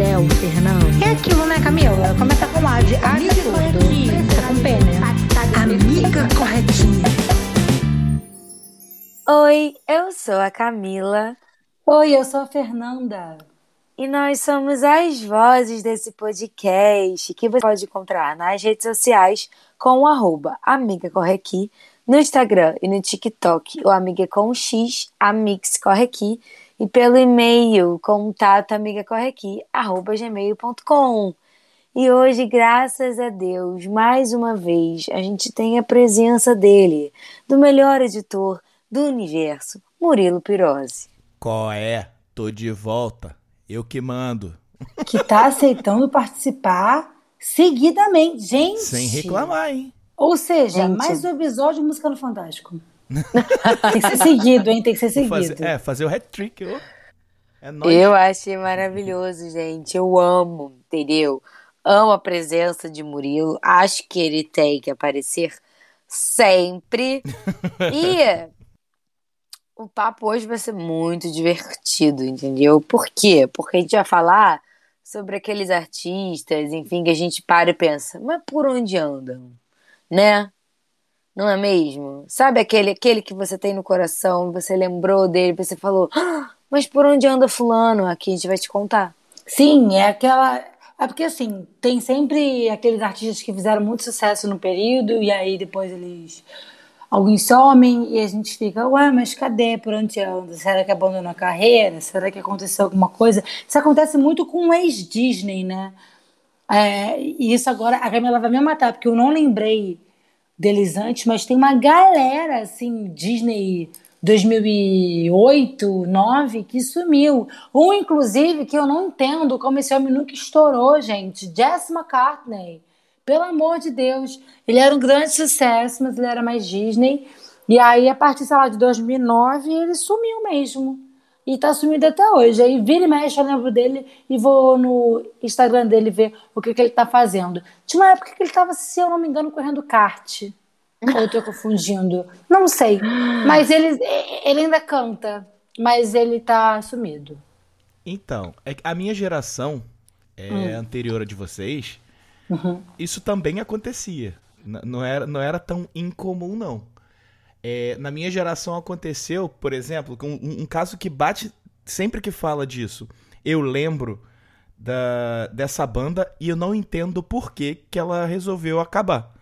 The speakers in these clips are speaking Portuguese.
céu, Fernando. É aquilo, né, Camila? Começa com A de amiga tudo. Tá com P, né? Amiga corretinha. Oi, eu sou a Camila Oi, eu sou a Fernanda. e nós somos as vozes desse podcast que você pode encontrar nas redes sociais com o arroba Amiga Corre Aqui, no Instagram e no TikTok, o Amiga com X, Amix Corre Aqui, e pelo e-mail contato amigacorreaqui, arroba gmail.com. E hoje, graças a Deus, mais uma vez, a gente tem a presença dele, do melhor editor do universo, Murilo Pirose. Qual é? Tô de volta. Eu que mando. Que tá aceitando participar seguidamente. Gente. Sem reclamar, hein? Ou seja, Gente. mais um episódio de Música no Fantástico. Tem que ser seguido, hein? Tem que ser seguido. fazer, é, fazer o hat-trick. ô. É nóis. Eu achei maravilhoso, gente. Eu amo, entendeu? Amo a presença de Murilo. Acho que ele tem que aparecer sempre. e o papo hoje vai ser muito divertido, entendeu? Por quê? Porque a gente vai falar sobre aqueles artistas, enfim, que a gente para e pensa, mas por onde andam? Né? Não é mesmo? Sabe aquele, aquele que você tem no coração, você lembrou dele, você falou, "Ah, mas por onde anda fulano? Aqui a gente vai te contar. Sim, é aquela. É porque assim, tem sempre aqueles artistas que fizeram muito sucesso no período e aí depois eles. Alguns somem e a gente fica, ué, mas cadê? Por onde anda? Será que abandonou a carreira? Será que aconteceu alguma coisa? Isso acontece muito com o ex-Disney, né? É, e isso agora, a Camila vai me matar, porque eu não lembrei deles antes, mas tem uma galera, assim, Disney 2008, 2009, que sumiu. Um, inclusive, que eu não entendo como esse homem nunca estourou, gente. Jess McCartney. Pelo amor de Deus. Ele era um grande sucesso, mas ele era mais Disney. E aí, a partir, sei lá, de 2009, ele sumiu mesmo. E tá sumido até hoje. Aí vira e mexe, eu lembro dele e vou no Instagram dele ver o que, que ele tá fazendo. Tinha uma época que ele tava, se eu não me engano, correndo kart. Ou eu tô confundindo? Não sei. Mas ele, ele ainda canta. Mas ele tá sumido. Então, é a minha geração é, anterior a de vocês, isso também acontecia. Não, era, não era tão incomum, não. É, na minha geração aconteceu, por exemplo, um, um caso que bate sempre que fala disso. Eu lembro da, dessa banda e eu não entendo por que, que ela resolveu acabar.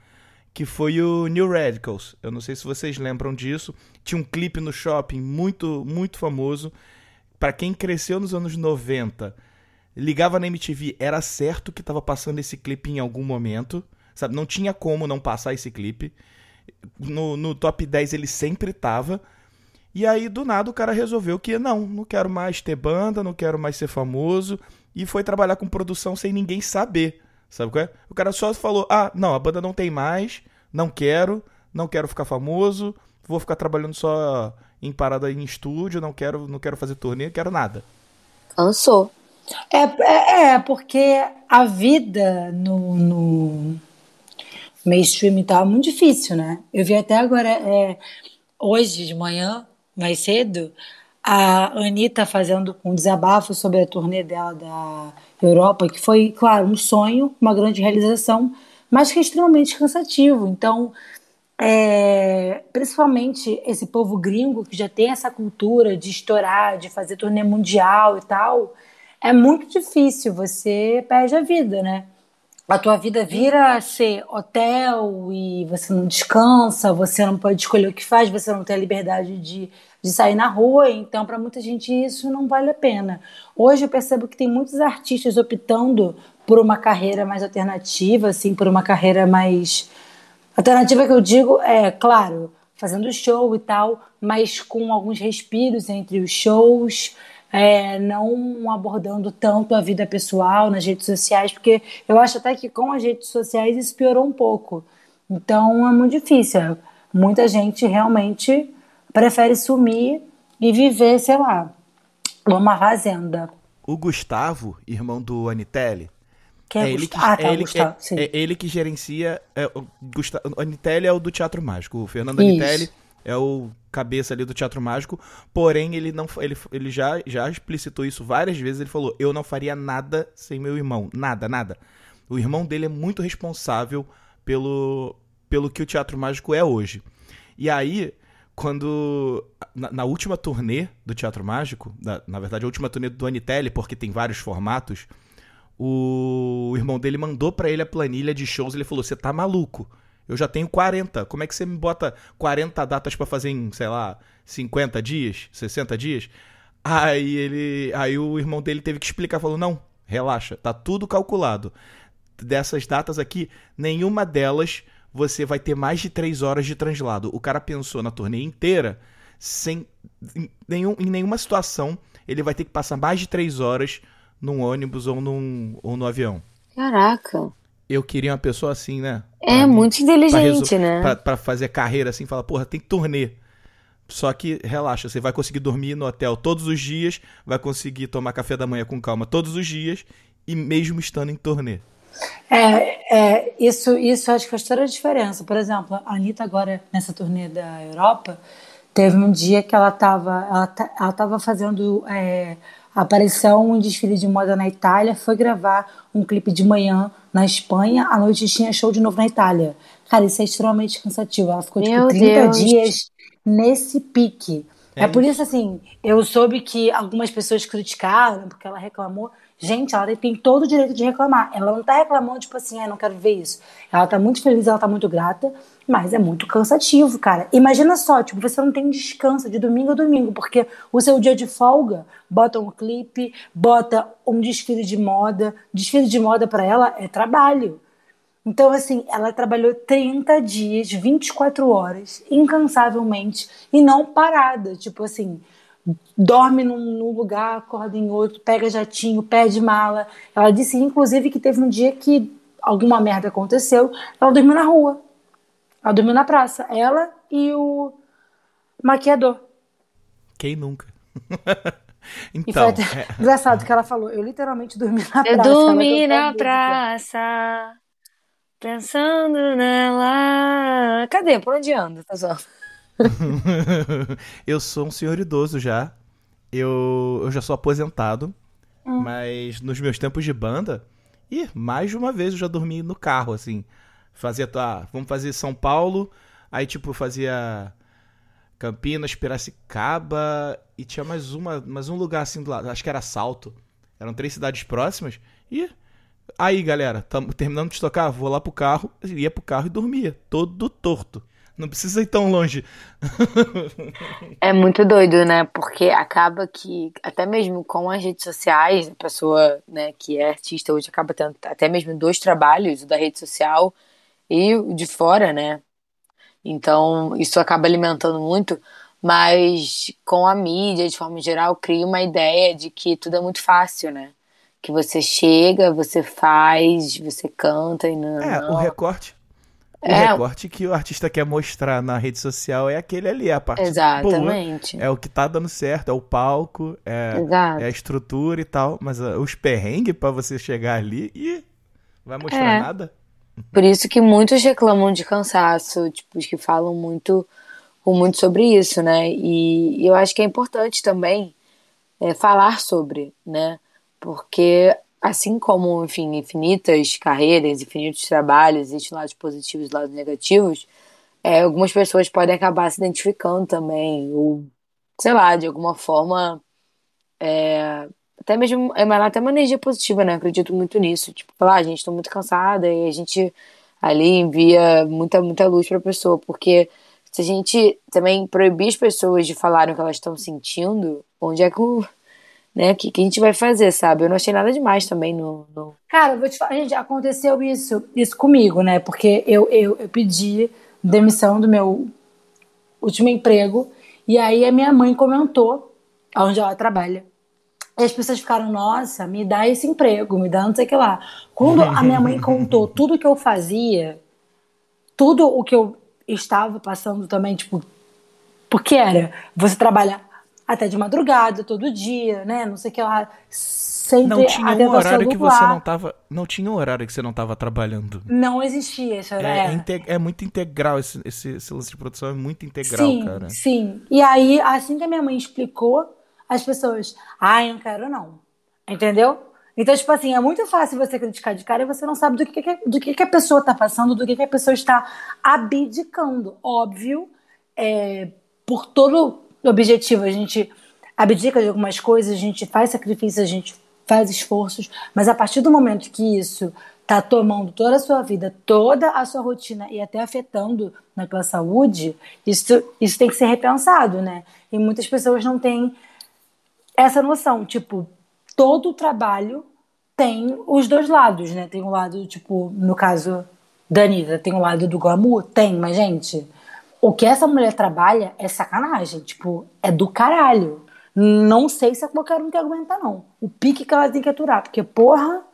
Que foi o New Radicals. Eu não sei se vocês lembram disso. Tinha um clipe no shopping muito, muito famoso. Pra quem cresceu nos anos 90, ligava na MTV, era certo que tava passando esse clipe em algum momento. Sabe? Não tinha como não passar esse clipe. No, no top 10 ele sempre tava. E aí, do nada, o cara resolveu que não, não quero mais ter banda, não quero mais ser famoso. E foi trabalhar com produção sem ninguém saber. Sabe qual é? O cara só falou: ah, não, a banda não tem mais, não quero, não quero ficar famoso, vou ficar trabalhando só em parada em estúdio, não quero, não quero fazer turnê, não quero nada. Cansou. É, é, é, porque a vida no, no mainstream tá muito difícil, né? Eu vi até agora, é, hoje de manhã, mais cedo, a Anitta fazendo um desabafo sobre a turnê dela da Europa, que foi, claro, um sonho, uma grande realização, mas que é extremamente cansativo. Então, é, principalmente esse povo gringo que já tem essa cultura de estourar, de fazer turnê mundial e tal, é muito difícil, você perde a vida, né? A tua vida vira a ser hotel e você não descansa, você não pode escolher o que faz, você não tem a liberdade de, de sair na rua, então para muita gente isso não vale a pena. Hoje eu percebo que tem muitos artistas optando por uma carreira mais alternativa, assim, por uma carreira mais Alternativa que eu digo é, claro, fazendo show e tal, mas com alguns respiros entre os shows, é, não abordando tanto a vida pessoal nas redes sociais, porque eu acho até que com as redes sociais isso piorou um pouco. Então é muito difícil. Muita gente realmente prefere sumir e viver, sei lá, uma fazenda. O Gustavo, irmão do Anitelli, Que é, é ele que, ah, tá, é ele, Gustavo, é- é ele que gerencia. É, o, Gusta- o Anitelli é o do Teatro Mágico. O Fernando Isso. Anitelli é o cabeça ali do Teatro Mágico. Porém, ele não ele, ele já, já explicitou isso várias vezes. Ele falou: Eu não faria nada sem meu irmão. Nada, nada. O irmão dele é muito responsável pelo, pelo que o Teatro Mágico é hoje. E aí, quando. Na, na última turnê do Teatro Mágico, na, na verdade, a última turnê do Anitelli, porque tem vários formatos, o irmão dele mandou pra ele a planilha de shows. Ele falou: Você tá maluco? Eu já tenho 40. Como é que você me bota 40 datas pra fazer em, sei lá, 50 dias, 60 dias? Aí ele. Aí o irmão dele teve que explicar, falou: Não, relaxa, tá tudo calculado. Dessas datas aqui, nenhuma delas você vai ter mais de 3 horas de translado. O cara pensou na turnê inteira, sem. Em, nenhum, em nenhuma situação ele vai ter que passar mais de 3 horas num ônibus ou, num, ou no avião. Caraca. Eu queria uma pessoa assim, né? É Pra- muito pra inteligente, resol- né? Pra, pra fazer carreira assim, fala, porra, tem turnê. Só que relaxa, você vai conseguir dormir no hotel todos os dias, vai conseguir tomar café da manhã com calma todos os dias, e mesmo estando em turnê. É, é, isso, isso acho que faz toda a diferença. Por exemplo, a Anitta agora, nessa turnê da Europa, teve um dia que ela estava ela, ela tava fazendo é, aparição em desfile de moda na Itália, foi gravar um clipe de manhã na Espanha, à noite tinha show de novo na Itália. Cara, isso é extremamente cansativo. Ela ficou tipo Meu 30 Deus. dias nesse pique. É É, por isso, assim, eu soube que algumas pessoas criticaram porque ela reclamou. Gente, ela tem todo o direito de reclamar. Ela não tá reclamando, tipo assim, ah, não quero ver isso. Ela tá muito feliz, ela tá muito grata, mas é muito cansativo, cara. Imagina só, tipo, você não tem descanso de domingo a domingo, porque o seu dia de folga bota um clipe, bota um desfile de moda. Desfile de moda pra ela é trabalho. Então, assim, ela trabalhou 30 dias, 24 horas, incansavelmente, e não parada. Tipo assim, dorme num, num lugar, acorda em outro, pega jatinho, pede mala. Ela disse, inclusive, que teve um dia que alguma merda aconteceu, ela dormiu na rua. Ela dormiu na praça. Ela e o maquiador. Quem nunca? E então, foi até é, engraçado que ela falou, eu literalmente dormi na Eu praça. Ela dormi na praça, pensando nela. Cadê? Por onde anda? Tá só. eu sou um senhor idoso já. Eu, eu já sou aposentado. Mas nos meus tempos de banda, ih, mais de uma vez eu já dormi no carro, assim. Fazia, tá, vamos fazer São Paulo, aí tipo fazia Campinas, Piracicaba e tinha mais uma, mais um lugar assim do lado, acho que era Salto. Eram três cidades próximas. E aí, galera, tamo terminando de tocar, vou lá pro carro, ia pro carro e dormia, todo torto. Não precisa ir tão longe. É muito doido, né? Porque acaba que, até mesmo com as redes sociais, a pessoa né, que é artista hoje acaba tendo até mesmo dois trabalhos, o da rede social e de fora, né? Então, isso acaba alimentando muito, mas com a mídia, de forma geral, cria uma ideia de que tudo é muito fácil, né? Que você chega, você faz, você canta e não. É, o recorte. O É. recorte que o artista quer mostrar na rede social é aquele ali, a parte boa. Exatamente. É o que tá dando certo, é o palco, é, é a estrutura e tal. Mas ah, os perrengues pra você chegar ali e vai mostrar É. nada. Por isso que muitos reclamam de cansaço, tipo, os que falam muito, muito sobre isso, né? E, eu acho que é importante também é, falar sobre, né? Porque assim como, enfim, infinitas carreiras, infinitos trabalhos, existem lados positivos e lados negativos, é, algumas pessoas podem acabar se identificando também, ou, sei lá, de alguma forma, é, até mesmo emanar até uma energia positiva, né? Acredito muito nisso. Tipo, falar, ah, gente, tô muito cansada, e a gente ali envia muita, muita luz pra pessoa, porque se a gente também proibir as pessoas de falarem o que elas estão sentindo, onde é que o. Né, que, que a gente vai fazer, sabe? Eu não achei nada demais também no, no... Cara, eu vou te falar, gente, aconteceu isso, isso comigo, né? Porque eu, eu, eu pedi demissão do meu último emprego e aí a minha mãe comentou onde ela trabalha E as pessoas ficaram, nossa, me dá esse emprego, me dá não sei o que lá. Quando a minha mãe contou tudo que eu fazia, tudo o que eu estava passando também, tipo, porque era você trabalha até de madrugada, todo dia, né? Não sei o que lá. Sempre Não tinha um horário que você não tava. Não tinha um horário que você não tava trabalhando. Não existia esse É, horário. é inte- é muito integral esse, esse, esse lance de produção, é muito integral, sim, cara. sim. E aí, assim que a minha mãe explicou, as pessoas, ai, não quero não. Entendeu? Então, tipo assim, é muito fácil você criticar de cara e você não sabe do que, do que, a pessoa tá passando, do que, a pessoa está abdicando. Óbvio, é, por todo objetivo, a gente abdica de algumas coisas, a gente faz sacrifícios, a gente faz esforços, mas a partir do momento que isso tá tomando toda a sua vida, toda a sua rotina e até afetando na tua saúde, isso, isso tem que ser repensado, né? E muitas pessoas não têm essa noção, tipo, todo trabalho tem os dois lados, né? Tem o lado, tipo, no caso da Anitta, tem o lado do glamour? Tem, mas, gente, o que essa mulher trabalha é sacanagem, tipo, é do caralho. Não sei se é qualquer um que aguenta, não. O pique que ela tem que aturar, porque, porra,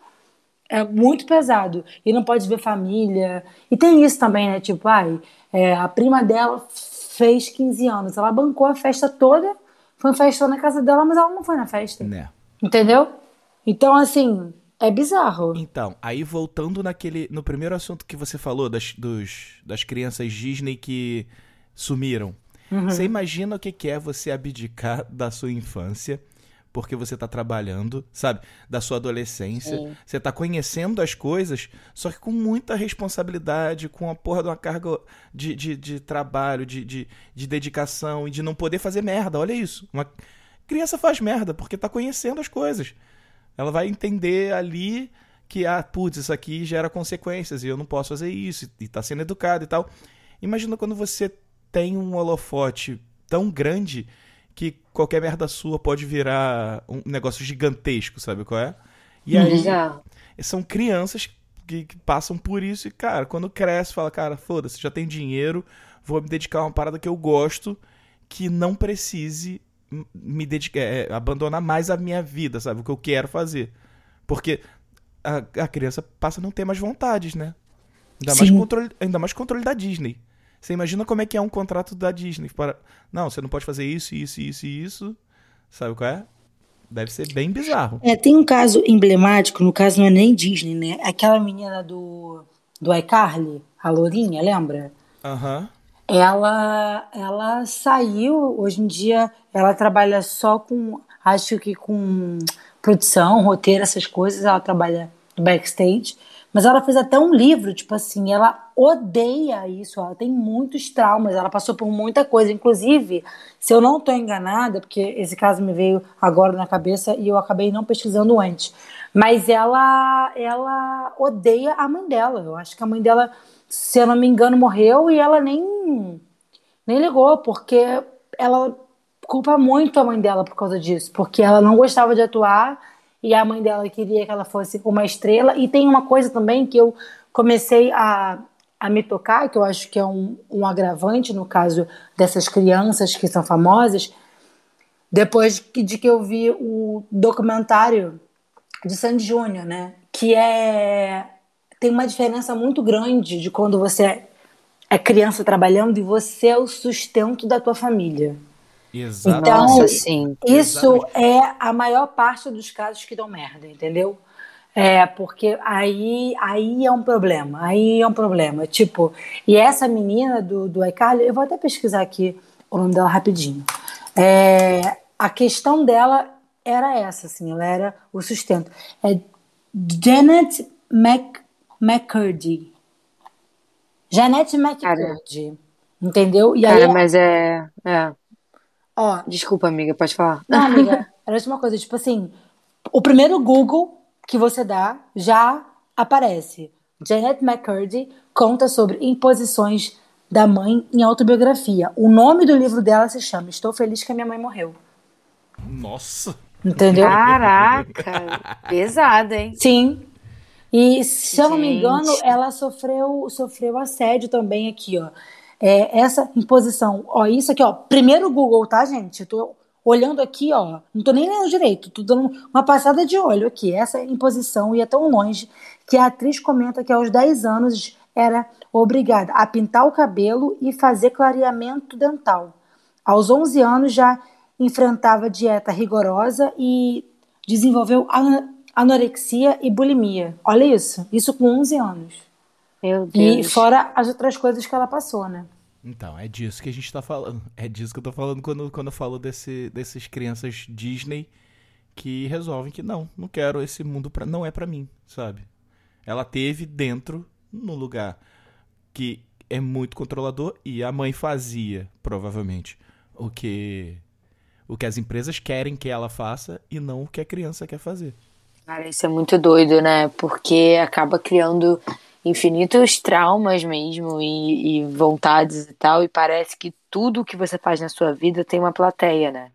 é muito pesado. E não pode ver família. E tem isso também, né? Tipo, ai, é, a prima dela fez 15 anos. Ela bancou a festa toda, foi uma festa na casa dela, mas ela não foi na festa. Né? Entendeu? Então, assim, é bizarro. Então, aí voltando naquele. No primeiro assunto que você falou das, dos, das crianças Disney que sumiram. Você imagina o que que é você abdicar da sua infância porque você tá trabalhando, sabe? Da sua adolescência. Sim. Você tá conhecendo as coisas, só que com muita responsabilidade, com a porra de uma carga de, de, de trabalho, de, de, de dedicação e de não poder fazer merda. Olha isso. Uma criança faz merda porque tá conhecendo as coisas. Ela vai entender ali que, ah, putz, isso aqui gera consequências e eu não posso fazer isso, e tá sendo educado e tal. Imagina quando você tem um holofote tão grande que qualquer merda sua pode virar um negócio gigantesco, sabe qual é? E aí, Bizarro. são crianças que, que passam por isso e, cara, quando cresce, fala, cara, foda-se, já tenho dinheiro, vou me dedicar a uma parada que eu gosto, que não precise me dedicar, é, abandonar mais a minha vida, sabe? O que eu quero fazer. Porque a, a criança passa a não ter mais vontades, né? Ainda mais, Sim. controle, ainda mais controle da Disney. Você imagina como é que é um contrato da Disney. Para... Não, você não pode fazer isso, isso, isso e isso. Sabe qual é? Deve ser bem bizarro. É, tem um caso emblemático, no caso não é nem Disney, né? Aquela menina do, do iCarly, a Lourinha, lembra? Aham. Ela, ela saiu, hoje em dia ela trabalha só com, acho que com produção, roteiro, essas coisas, ela trabalha no backstage, mas ela fez até um livro, tipo assim, ela odeia isso, ela tem muitos traumas, ela passou por muita coisa, inclusive, se eu não estou enganada, porque esse caso me veio agora na cabeça e eu acabei não pesquisando antes, mas ela, ela odeia a mãe dela, eu acho que a mãe dela, se eu não me engano, morreu e ela nem nem ligou, porque ela culpa muito a mãe dela por causa disso, porque ela não gostava de atuar e a mãe dela queria que ela fosse uma estrela. E tem uma coisa também que eu comecei a, a me tocar, que eu acho que é um, um agravante no caso dessas crianças que são famosas, depois que- de que eu vi o documentário de Sandy Júnior, né? Que é tem uma diferença muito grande de quando você é criança trabalhando e você é o sustento da tua família. Exatamente. Então, Nossa, sim. Isso Exatamente. é a maior parte dos casos que dão merda, entendeu? É, porque aí, aí é um problema, aí é um problema. Tipo, e essa menina do, do iCarly, eu vou até pesquisar aqui o nome dela rapidinho. É, a questão dela era essa, assim, ela era o sustento. É Janet Mc, McCurdy. Janet McCurdy. Entendeu? E aí, Cara, mas é. É. ó, Desculpa, amiga, pode falar. não, amiga, era uma coisa, tipo assim, o primeiro Google que você dá já aparece. Janet McCurdy conta sobre imposições da mãe em autobiografia. O nome do livro dela se chama Estou Feliz que a Minha Mãe Morreu. Nossa. Entendeu? Caraca, pesada, hein? Sim. E se eu não me Gente. engano, ela sofreu, sofreu assédio também aqui, ó. É, essa imposição, ó, isso aqui, ó, primeiro Google, tá, gente? Eu tô olhando aqui, ó, não tô nem lendo direito, tô dando uma passada de olho aqui. Essa imposição ia tão longe que a atriz comenta que aos 10 anos era obrigada a pintar o cabelo e fazer clareamento dental. Aos 11 anos já enfrentava dieta rigorosa e desenvolveu anorexia e bulimia. Olha isso, isso com 11 anos. Meu Deus. E fora as outras coisas que ela passou, né? Então, é disso que a gente tá falando. É disso que eu tô falando quando, quando eu falo desse, desses crianças Disney que resolvem que não, não quero esse mundo pra, não é para mim, sabe? Ela teve dentro, no lugar que é muito controlador e a mãe fazia, provavelmente, o que o que as empresas querem que ela faça e não o que a criança quer fazer. Cara, isso é muito doido, né? Porque acaba criando infinitos traumas mesmo e, e, vontades e tal, e parece que tudo que você faz na sua vida tem uma plateia, né?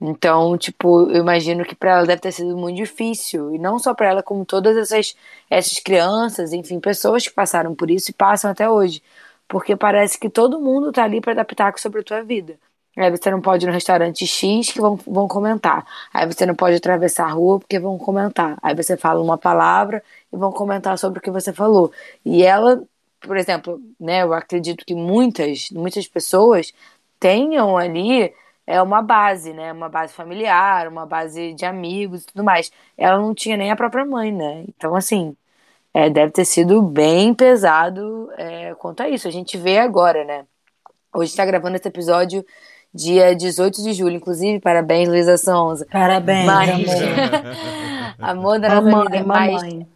Então, tipo, eu imagino que para ela deve ter sido muito difícil, e não só para ela, como todas essas, essas crianças, enfim, pessoas que passaram por isso e passam até hoje, porque parece que todo mundo tá ali para adaptar sobre a tua vida. Aí você não pode ir no restaurante X que vão, vão comentar. Aí você não pode atravessar a rua porque vão comentar. Aí você fala uma palavra e vão comentar sobre o que você falou. E ela, por exemplo, né, eu acredito que muitas, muitas pessoas tenham ali é uma base, né? Uma base familiar, uma base de amigos e tudo mais. Ela não tinha nem a própria mãe, né? Então, assim, é, deve ter sido bem pesado é, quanto a isso. A gente vê agora, né? Hoje está gravando esse episódio dia 18 de julho, inclusive, parabéns, Luísa Sonza. Parabéns, Mas- amor. Amor da nossa Mamãe, vida, mas mamãe.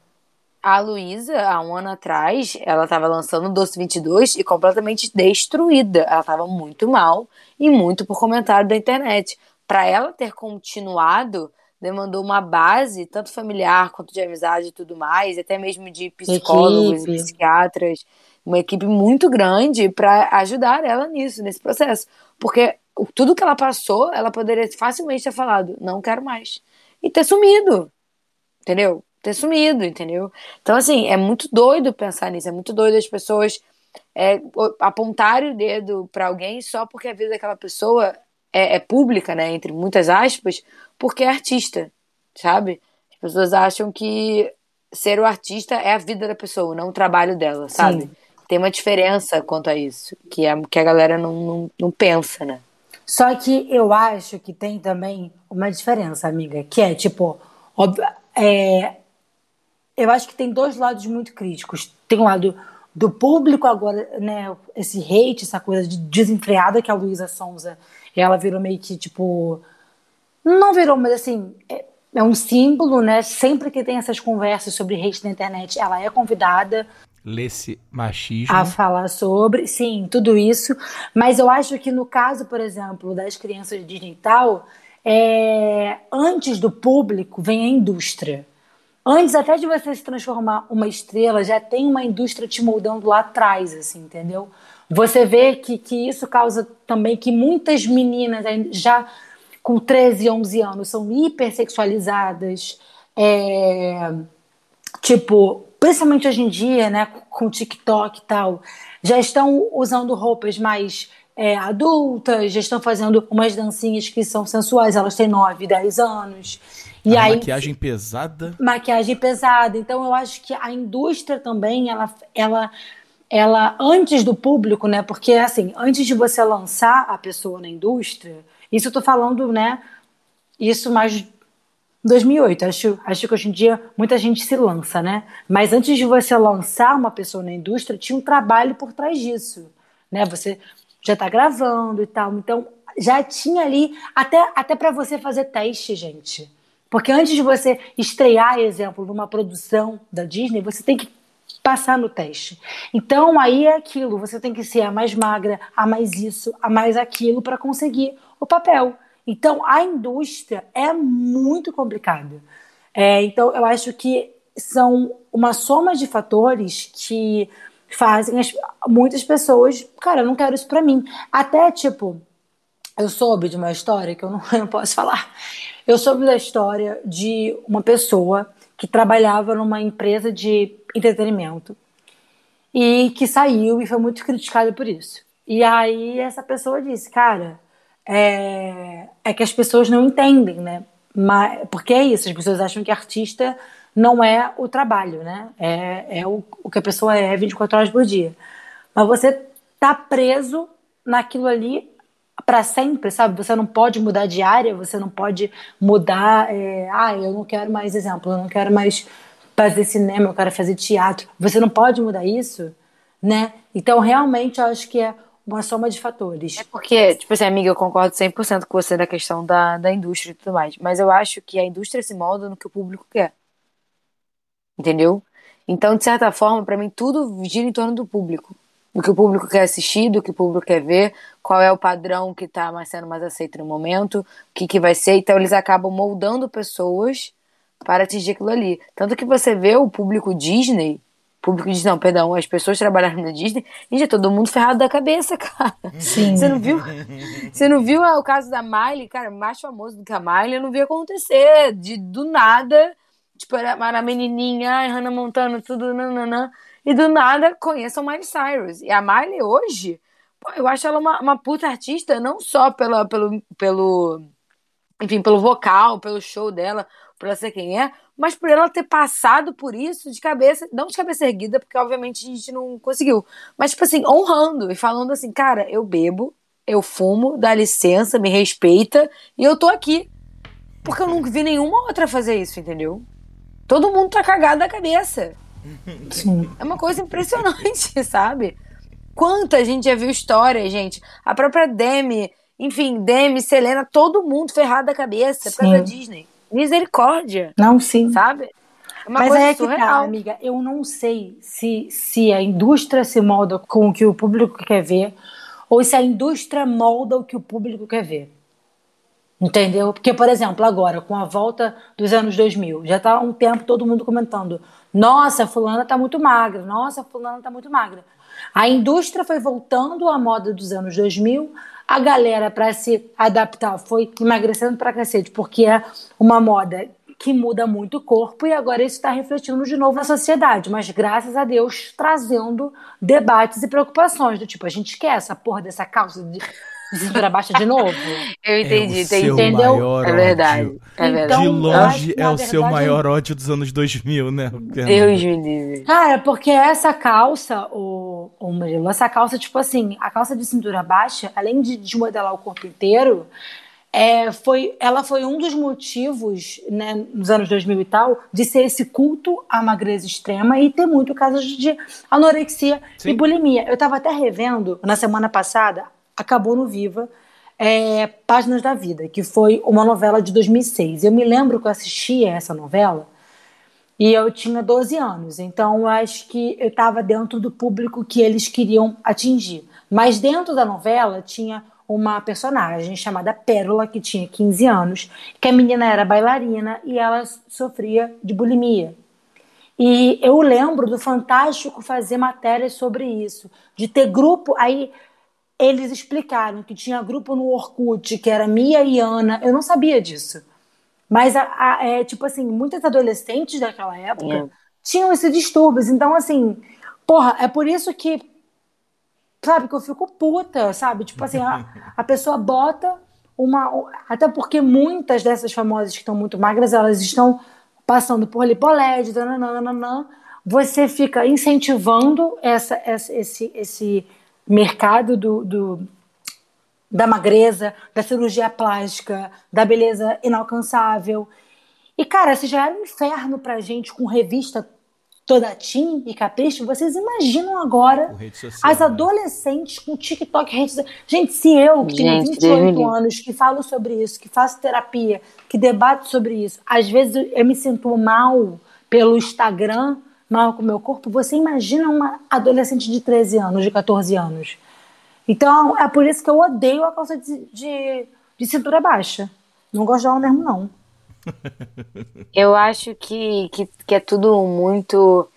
a Luísa, há um ano atrás, ela estava lançando o Doce 22 e completamente destruída. Ela estava muito mal e muito por comentário da internet. Para ela ter continuado, demandou uma base, tanto familiar quanto de amizade e tudo mais, até mesmo de psicólogos Equipe. e psiquiatras, uma equipe muito grande para ajudar ela nisso, nesse processo. Porque tudo que ela passou, ela poderia facilmente ter falado, não quero mais. E ter sumido entendeu? Ter sumido, entendeu? Então, assim, é muito doido pensar nisso, é muito doido as pessoas é, apontarem o dedo pra alguém só porque a vida daquela pessoa é, é pública, né? Entre muitas aspas, porque é artista, sabe? As pessoas acham que ser o artista é a vida da pessoa, não o trabalho dela, sabe? Sim. Tem uma diferença quanto a isso, que a, que a galera não, não, não pensa, né? Só que eu acho que tem também uma diferença, amiga, que é tipo, é, eu acho que tem dois lados muito críticos. Tem o lado do público agora, né, esse hate, essa coisa de desenfreada que a Luísa Sonza, ela virou meio que tipo, não virou, mas assim, é, é um símbolo, né? Sempre que tem essas conversas sobre hate na internet, ela é convidada Lê-se machismo. a falar sobre, sim, tudo isso. Mas eu acho que no caso, por exemplo, das crianças digital, é, antes do público vem a indústria. Antes até de você se transformar uma estrela, já tem uma indústria te moldando lá atrás, assim, entendeu? Você vê que, que isso causa também que muitas meninas já com 13, 11 anos são hipersexualizadas, é, tipo, principalmente hoje em dia, né, com o TikTok e tal, já estão usando roupas mais é, adultas, já estão fazendo umas dancinhas que são sensuais, elas têm 9, 10 anos. E a aí, maquiagem pesada. maquiagem pesada. Então eu acho que a indústria também, ela, ela, ela antes do público, né? Porque assim, antes de você lançar a pessoa na indústria, isso eu tô falando, né? Isso mais 2008. Acho, acho que hoje em dia muita gente se lança, né? Mas antes de você lançar uma pessoa na indústria, tinha um trabalho por trás disso, né? Você já tá gravando e tal, então já tinha ali até até para você fazer teste, gente. Porque antes de você estrear, exemplo, numa produção da Disney, você tem que passar no teste. Então aí é aquilo, você tem que ser a mais magra, a mais isso, a mais aquilo para conseguir o papel. Então a indústria é muito complicada. É, então eu acho que são uma soma de fatores que fazem as- muitas pessoas, cara, eu não quero isso para mim. Até tipo, eu soube de uma história que eu não, eu não posso falar. Eu soube da história de uma pessoa que trabalhava numa empresa de entretenimento e que saiu e foi muito criticada por isso. E aí essa pessoa disse, cara, é, é que as pessoas não entendem, né? Mas, porque é isso, as pessoas acham que artista não é o trabalho, né? É, é o, o que a pessoa é 24 horas por dia. Mas você tá preso naquilo ali para sempre, sabe? Você não pode mudar de área, você não pode mudar. É, ah, eu não quero mais exemplo, eu não quero mais fazer cinema, eu quero fazer teatro. Você não pode mudar isso, né? Então, realmente, eu acho que é uma soma de fatores. É porque, tipo assim, amiga, eu concordo 100% com você na questão da, da indústria e tudo mais. Mas eu acho que a indústria se molda no que o público quer. Entendeu? Então, de certa forma, para mim, tudo gira em torno do público. Do que o público quer assistir, do que o público quer ver, qual é o padrão que tá mais sendo mais aceito no momento, o que, que vai ser. Então, eles acabam moldando pessoas para atingir aquilo ali. Tanto que você vê o público Disney, público Disney, não, perdão, as pessoas trabalhando na Disney, gente, é todo mundo ferrado da cabeça, cara. Sim. Você não viu? Você não viu o caso da Miley, cara, mais famoso do que a Miley, eu não vi acontecer. De, do nada, tipo, era, era a menininha, ai, Hannah Montana, tudo, nananã, e do nada conheçam Miley Cyrus. E a Miley hoje, pô, eu acho ela uma, uma puta artista, não só pela, pelo, pelo, enfim, pelo vocal, pelo show dela, por ela ser quem é, mas por ela ter passado por isso de cabeça, não de cabeça erguida, porque obviamente a gente não conseguiu, mas tipo assim, honrando e falando assim, cara, eu bebo, eu fumo, dá licença, me respeita e eu tô aqui. Porque eu nunca vi nenhuma outra fazer isso, entendeu? Todo mundo tá cagado da cabeça. Sim. É uma coisa impressionante, sabe? Quanta gente já viu história, gente. A própria Demi, enfim, Demi, Selena, todo mundo ferrado da cabeça por causa da Disney. Misericórdia. Não, sim. Sabe? É Mas é que tá, surreal. amiga. Eu não sei se, se a indústria se molda com o que o público quer ver ou se a indústria molda o que o público quer ver. Entendeu? Porque, por exemplo, agora, com a volta dos anos 2000, já tá há um tempo todo mundo comentando: nossa, fulana tá muito magra, nossa, fulana tá muito magra. A indústria foi voltando à moda dos anos 2000, a galera, para se adaptar, foi emagrecendo pra cacete, porque é uma moda que muda muito o corpo e agora isso está refletindo de novo na sociedade, mas graças a Deus trazendo debates e preocupações do tipo, a gente quer essa porra dessa calça de cintura baixa de novo? Eu entendi, é o seu entendeu? maior É verdade. ódio. É verdade. Então, De longe é o seu verdade, maior ódio dos anos 2000, né? Deus me livre. Cara, porque essa calça, o, o Murilo, essa calça, tipo assim, a calça de cintura baixa, além de desmodelar o corpo inteiro, é, foi, ela foi um dos motivos, né, nos anos 2000 e tal, de ser esse culto à magreza extrema e ter muito casos de anorexia Sim. e bulimia. Eu tava até revendo, na semana passada, acabou no Viva, é, Páginas da Vida, que foi uma novela de 2006. Eu me lembro que eu assistia essa novela e eu tinha 12 anos, então eu acho que eu estava dentro do público que eles queriam atingir. Mas dentro da novela tinha uma personagem chamada Pérola, que tinha 15 anos, que a menina era bailarina e ela sofria de bulimia. E eu lembro do Fantástico fazer matérias sobre isso, de ter grupo. Aí eles explicaram que tinha grupo no Orkut, que era Mia e Ana. Eu não sabia disso. Mas, a, a- é, tipo assim, muitas adolescentes daquela época É. tinham esses distúrbios. Então, assim, porra, é por isso que, sabe, que eu fico puta, sabe? Tipo assim, a, a pessoa bota uma. Até porque muitas dessas famosas que estão muito magras, elas estão passando por lipoled, nananana. Você fica incentivando essa, essa- esse, esse mercado do, do, da magreza, da cirurgia plástica, da beleza inalcançável. E, cara, se já era um inferno pra gente com revista toda teen e capricho, vocês imaginam agora social, as né? adolescentes com TikTok, rede social. Gente, se eu, que tenho Gente, Deus me 28 livre. anos, que falo sobre isso, que faço terapia, que debato sobre isso, às vezes eu me sinto mal pelo Instagram, mal com o meu corpo, você imagina uma adolescente de 13 anos, de 14 anos. Então, é por isso que eu odeio a calça de, de, de cintura baixa. Não gosto dela mesmo, não. Eu acho que, que, que é tudo muito.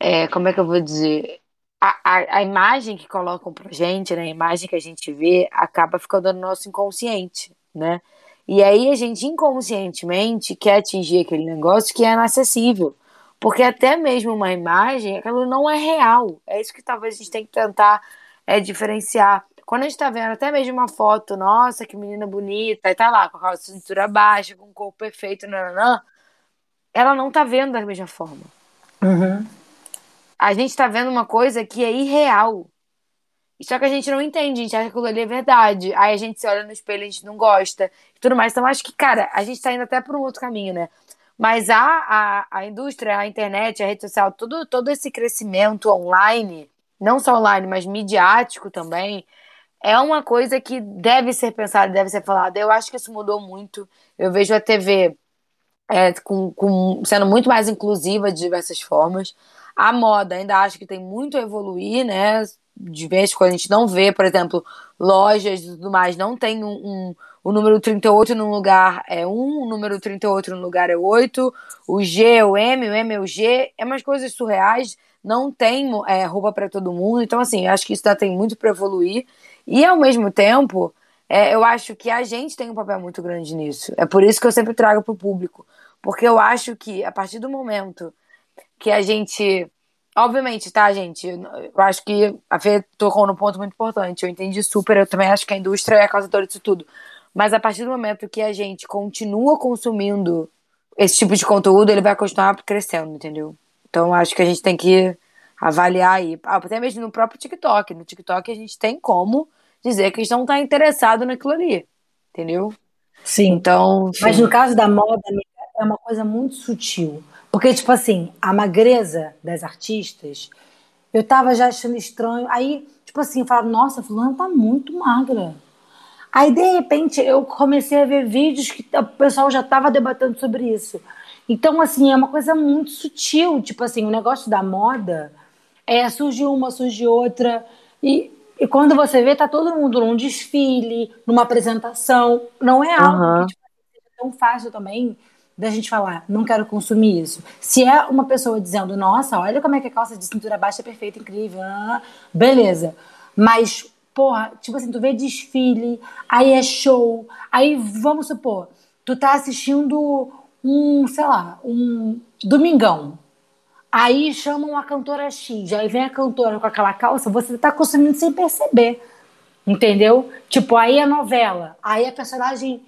é, como é que eu vou dizer? A, a, a imagem que colocam pra gente, né? A imagem que a gente vê, acaba ficando no nosso inconsciente, né? E aí a gente inconscientemente quer atingir aquele negócio que é inacessível. Porque até mesmo uma imagem, aquilo não é real. É isso que talvez a gente tem que tentar é, diferenciar. quando a gente tá vendo até mesmo uma foto, nossa, que menina bonita, e tá lá com a cintura baixa, com o corpo perfeito, nananã, ela não tá vendo da mesma forma. Uhum. A gente tá vendo uma coisa que é irreal. Só que a gente não entende, a gente acha que aquilo ali é verdade. Aí a gente se olha no espelho, a gente não gosta e tudo mais. Então acho que, cara, a gente tá indo até por um outro caminho, né? Mas a, a, a indústria, a internet, a rede social, tudo, todo esse crescimento online, não só online, mas midiático também, é uma coisa que deve ser pensada, deve ser falada. Eu acho que isso mudou muito. Eu vejo a TV é, com, com, sendo muito mais inclusiva de diversas formas. A moda ainda acho que tem muito a evoluir, né? De vez quando a gente não vê, por exemplo, lojas e tudo mais, não tem um, um, o número 38 num lugar é 1, o número 38 no lugar é 8, o G é o M, o M é o G, é umas coisas surreais, não tem é, roupa para todo mundo, então assim, acho que isso ainda tem muito para evoluir, e ao mesmo tempo, é, eu acho que a gente tem um papel muito grande nisso, é por isso que eu sempre trago para o público, porque eu acho que a partir do momento que a gente Obviamente, tá, gente? Eu acho que a Fê tocou num ponto muito importante. Eu entendi super. Eu também acho que a indústria é a causadora disso tudo. Mas a partir do momento que a gente continua consumindo esse tipo de conteúdo, ele vai continuar crescendo, entendeu? Então acho que a gente tem que avaliar aí. Ah, até mesmo no próprio TikTok. No TikTok a gente tem como dizer que a gente não está interessado naquilo ali. Entendeu? Sim. Então. Mas no caso da moda, é uma coisa muito sutil. Porque, tipo assim, a magreza das artistas, eu tava já achando estranho. Aí, tipo assim, eu falava, nossa, fulana tá muito magra. Aí, de repente, eu comecei a ver vídeos que o pessoal já tava debatendo sobre isso. Então, assim, é uma coisa muito sutil. Tipo assim, o negócio da moda é surge uma, surge outra. E, e quando você vê, tá todo mundo num desfile, numa apresentação. Não é algo Aham. que tipo, seja tão fácil também da gente falar, não quero consumir isso. Se é uma pessoa dizendo, nossa, olha como é que a calça de cintura baixa é perfeita, incrível, beleza. Mas, porra, tipo assim, tu vê desfile, aí é show, aí vamos supor, tu tá assistindo um, sei lá, um domingão. Aí chamam a cantora X, aí vem a cantora com aquela calça, você tá consumindo sem perceber. Entendeu? Tipo, aí a novela, aí a personagem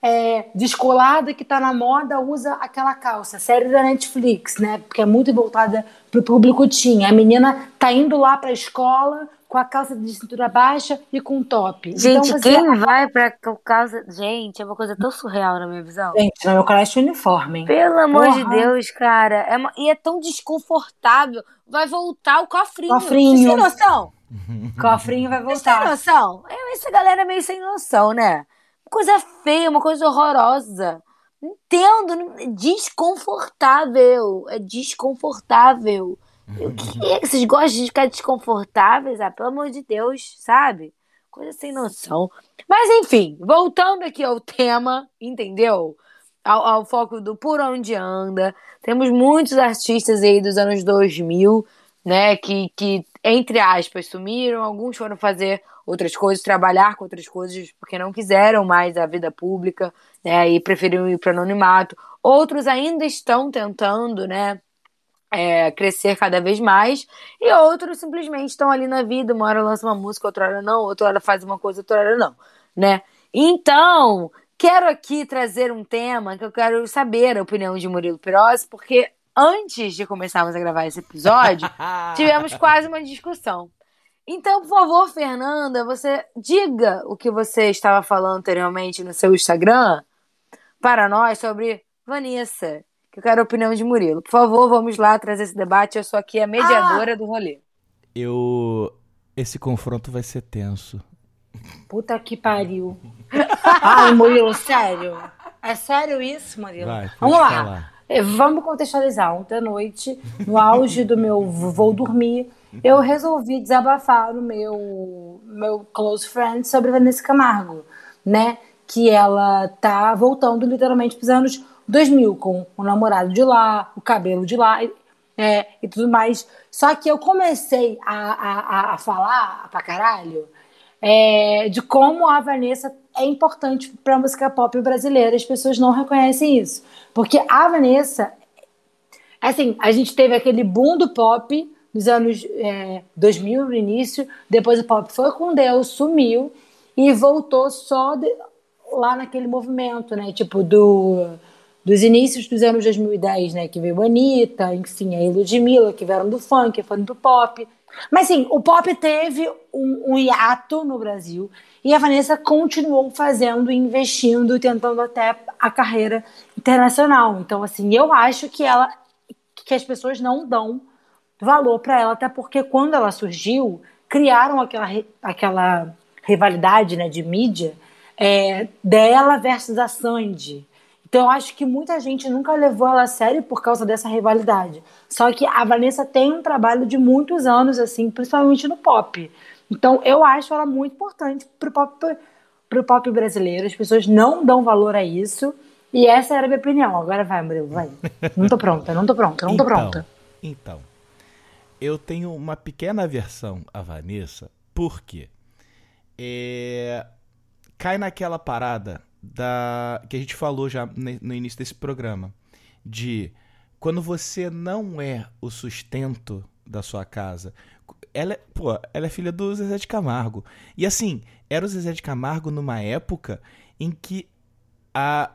é, descolada que tá na moda usa aquela calça. Série da Netflix, né? Porque é muito voltada pro público teen. A menina tá indo lá pra escola com a calça de cintura baixa e com top. Gente, então você... quem vai pra causa. Gente, é uma coisa tão surreal na minha visão. Gente, no meu colégio é uniforme. hein? Pelo amor de Porra. Deus, cara. É uma- E é tão desconfortável. Vai voltar o cofrinho. Cofrinho. Vocês têm noção? Cofrinho vai Vocês têm voltar. noção? É, Essa galera é meio sem noção, né? Coisa feia, uma coisa horrorosa. Entendo, não- é desconfortável. É desconfortável. Que é que vocês gostam de ficar desconfortáveis? Ah, pelo amor de Deus, sabe? Coisa sem noção. Mas enfim, voltando aqui ao tema, entendeu? Ao, ao foco do Por Onde Anda. Temos muitos artistas aí dos anos 2000, né? Que, que entre aspas, sumiram. Alguns foram fazer outras coisas, trabalhar com outras coisas, porque não quiseram mais a vida pública, né? E preferiram ir para anonimato. Outros ainda estão tentando, né? É, crescer cada vez mais, e outros simplesmente estão ali na vida, uma hora lança uma música, outra hora não, outra hora faz uma coisa, outra hora não, né? Então, quero aqui trazer um tema que eu quero saber a opinião de Murilo Pirossi, porque antes de começarmos a gravar esse episódio, tivemos quase uma discussão. Então, por favor, Fernanda, você diga o que você estava falando anteriormente no seu Instagram para nós sobre Vanessa, que eu quero a opinião de Murilo. Por favor, vamos lá trazer esse debate. Eu sou aqui a mediadora do rolê. Eu. Esse confronto vai ser tenso. Puta que pariu. Ai, Murilo, sério? É sério isso, Murilo? Vai, Vamos lá. falar. Eh, Vamos contextualizar. Ontem à noite, no auge do meu vou dormir, eu resolvi desabafar no meu, meu close friend sobre Vanessa Camargo, né? Que ela tá voltando literalmente pros anos 2000, com o namorado de lá, o cabelo de lá e- é, e tudo mais. Só que eu comecei a, a, a- falar pra caralho é, de como a Vanessa é importante para música pop brasileira. As pessoas não reconhecem isso. Porque a Vanessa, assim, a gente teve aquele boom do pop nos anos é, 2000, no início, depois o pop foi com Deus, sumiu e voltou só de- lá naquele movimento, né? Tipo, do, dos inícios dos anos 2010, né? Que veio a Anitta, enfim, a Ludmilla, que vieram do funk, foram do pop. Mas, sim, o pop teve um, um hiato no Brasil e a Vanessa continuou fazendo, investindo, tentando até a carreira internacional. Então, assim, eu acho que ela que as pessoas não dão valor para ela, até porque quando ela surgiu, criaram aquela, aquela rivalidade né, de mídia é, dela versus a Sandy. Então eu acho que muita gente nunca levou ela a sério por causa dessa rivalidade. Só que a Vanessa tem um trabalho de muitos anos, assim, principalmente no pop. Então eu acho ela muito importante pro pop, pro pop brasileiro. As pessoas não dão valor a isso. E essa era a minha opinião. Agora vai, Murilo, vai. Não tô pronta, não tô pronta, não tô pronta. Então, eu tenho uma pequena aversão à Vanessa, porque é, cai naquela parada da que a gente falou já no início desse programa, de quando você não é o sustento da sua casa. Ela, é- pô, ela é filha do Zezé de Camargo. E assim, era o Zezé de Camargo numa época em que a